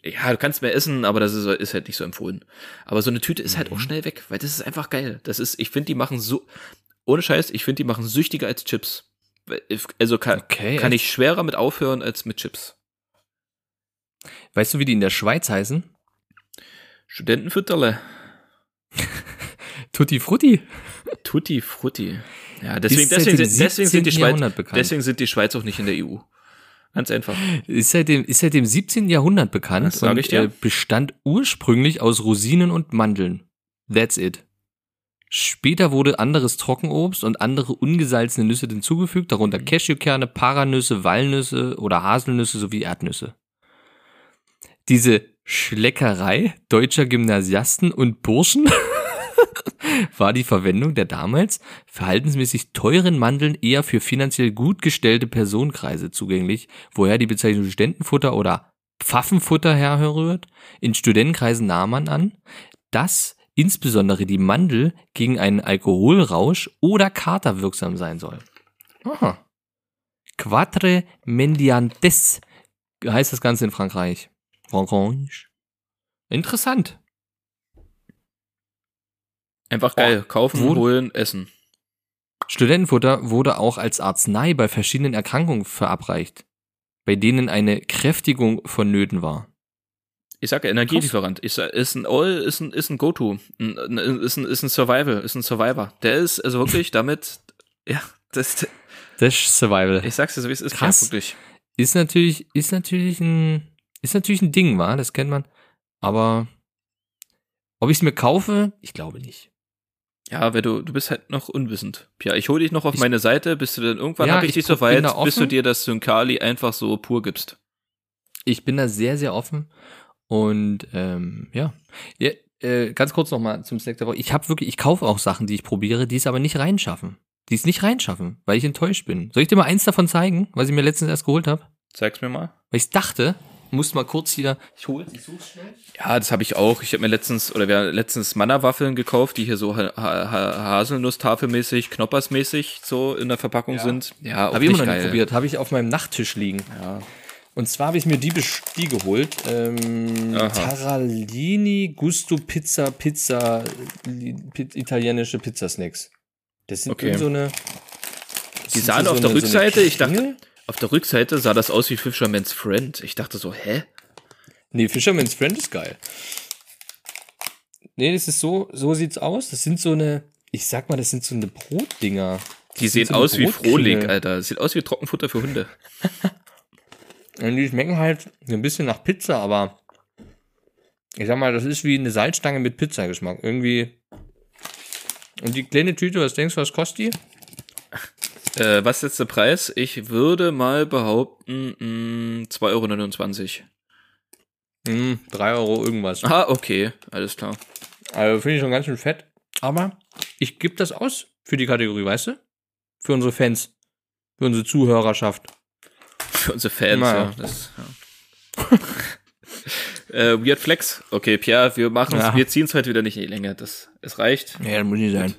ja, du kannst mehr essen, aber das ist, ist halt nicht so empfohlen. Aber so eine Tüte ist halt auch Mhm. schnell weg, weil das ist einfach geil. Das ist, ich finde, die machen so, ohne Scheiß, ich finde, die machen süchtiger als Chips. Also kann, Okay. kann ich schwerer mit aufhören als mit Chips. Weißt du, wie die in der Schweiz heißen? Studentenfütterle. <laughs> Tutti Frutti. Tutti Frutti. Ja, deswegen, deswegen, deswegen sind die 17. Schweiz, deswegen sind die Schweiz auch nicht in der EU. Ganz einfach. Ist seit dem, ist seit dem 17. Jahrhundert bekannt Das und ich dir. Äh, bestand ursprünglich aus Rosinen und Mandeln. That's it. Später wurde anderes Trockenobst und andere ungesalzene Nüsse hinzugefügt, darunter Cashewkerne, Paranüsse, Walnüsse oder Haselnüsse sowie Erdnüsse. Diese Schleckerei deutscher Gymnasiasten und Burschen <laughs> war die Verwendung der damals verhaltensmäßig teuren Mandeln eher für finanziell gut gestellte Personenkreise zugänglich, woher die Bezeichnung Studentenfutter oder Pfaffenfutter herrührt. In Studentenkreisen nahm man an, dass insbesondere die Mandel gegen einen Alkoholrausch oder Kater wirksam sein soll. Aha. Quatre mendiantes heißt das Ganze in Frankreich. Frankreich. Interessant. Einfach geil. Kaufen, wo- holen, essen. Studentenfutter wurde auch als Arznei bei verschiedenen Erkrankungen verabreicht, bei denen eine Kräftigung vonnöten war. Ich sage Energielieferant. Ich sag, ist ein All, ist ein, ist ein Go-To. Ist ein, ist ein Survival, ist ein Survivor. Der ist also wirklich <laughs> damit, ja, das, Das ist Survival. ich sag's dir so, wie es ist. Krass. Ja, wirklich. Ist natürlich, ist natürlich ein, ist natürlich ein Ding, war, das kennt man. Aber ob ich es mir kaufe, ich glaube nicht. Ja, weil du, du bist halt noch unwissend. Ja, ich hole dich noch auf Ich- meine Seite, bis du dann irgendwann Ja, habe ich ich dich so weit, bis du dir das Synkali einfach so pur gibst. Ich bin da sehr, sehr offen. Und ähm, ja. ja äh, ganz kurz nochmal zum Snack der Woche. Ich habe wirklich, ich kaufe auch Sachen, die ich probiere, die es aber nicht reinschaffen. Die es nicht reinschaffen, weil ich enttäuscht bin. Soll ich dir mal eins davon zeigen, was ich mir letztens erst geholt habe? Zeig's mir mal. Weil ich dachte, muss mal kurz hier. Ich hole ich such's schnell. Ja, das habe ich auch. Ich habe mir letztens, oder wir haben letztens Manna-Waffeln gekauft, die hier so ha ha Haselnuss-Tafelmäßig, Knoppersmäßig so in der Verpackung Ja. sind. Ja, Habe ich immer nicht noch geil. nicht probiert. Habe ich auf meinem Nachttisch liegen. Ja. Und zwar habe ich mir die, die geholt. Ähm, Aha. Taralini Gusto Pizza Pizza li- pi- italienische Pizzasnacks. Das sind Okay. so eine. Die sahen so auf der eine- so Rückseite, ich dachte? Auf der Rückseite sah das aus wie Fisherman's Friend. Ich dachte so, hä? Nee, Fisherman's Friend ist geil. Nee, das ist so, so sieht's aus. Das sind so eine, ich sag mal, das sind so eine Brotdinger. Die Das sehen sind so aus wie. Frohlig, Alter. Das sieht aus wie Trockenfutter für Hunde. <laughs> Und die schmecken halt ein bisschen nach Pizza, aber ich sag mal, das ist wie eine Salzstange mit Pizzageschmack. Irgendwie. Und die kleine Tüte, was denkst du, was kostet die? Äh, was ist jetzt der Preis? Ich würde mal behaupten, mh, 2,29 Euro. Hm, 3 Euro irgendwas. Ah, okay, alles klar. Also finde ich schon ganz schön fett. Aber ich gebe das aus für die Kategorie, weißt du? Für unsere Fans. Für unsere Zuhörerschaft. Für unsere Fans, Naja. ja. Das, ja. <laughs> äh, Weird Flex. Okay, Pierre, wir machen Ja. wir ziehen es heute wieder nicht in die Länge. Das, es reicht. Ja, das muss nicht sein.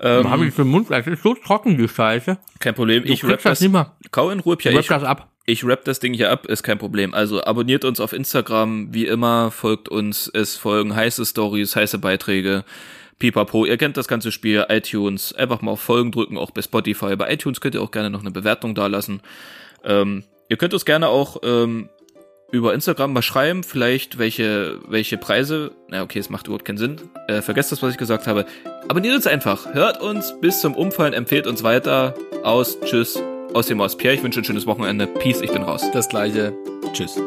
Ähm, Hab Ähm, ich für den Mund, das ist so trocken, die Scheiße. kein Problem. Ich rap das das. nicht mehr. Kau in Ruhe, Pierre. Rap Ich, das ab. ich rap das Ding hier ab, ist kein Problem. Also abonniert uns auf Instagram, wie immer, folgt uns, es folgen heiße Stories, heiße Beiträge. Pipapo, ihr kennt das ganze Spiel, iTunes, einfach mal auf Folgen drücken, auch bei Spotify. Bei iTunes könnt ihr auch gerne noch eine Bewertung dalassen. Ähm, ihr könnt uns gerne auch ähm, über Instagram mal schreiben, vielleicht welche, welche Preise. Na okay, es macht überhaupt keinen Sinn. Äh, vergesst das, was ich gesagt habe. Abonniert uns einfach. Hört uns bis zum Umfallen, empfehlt uns weiter. Aus, tschüss. Aus dem aus Pierre. Ich wünsche ein schönes Wochenende. Peace, ich bin raus. Das gleiche. Tschüss.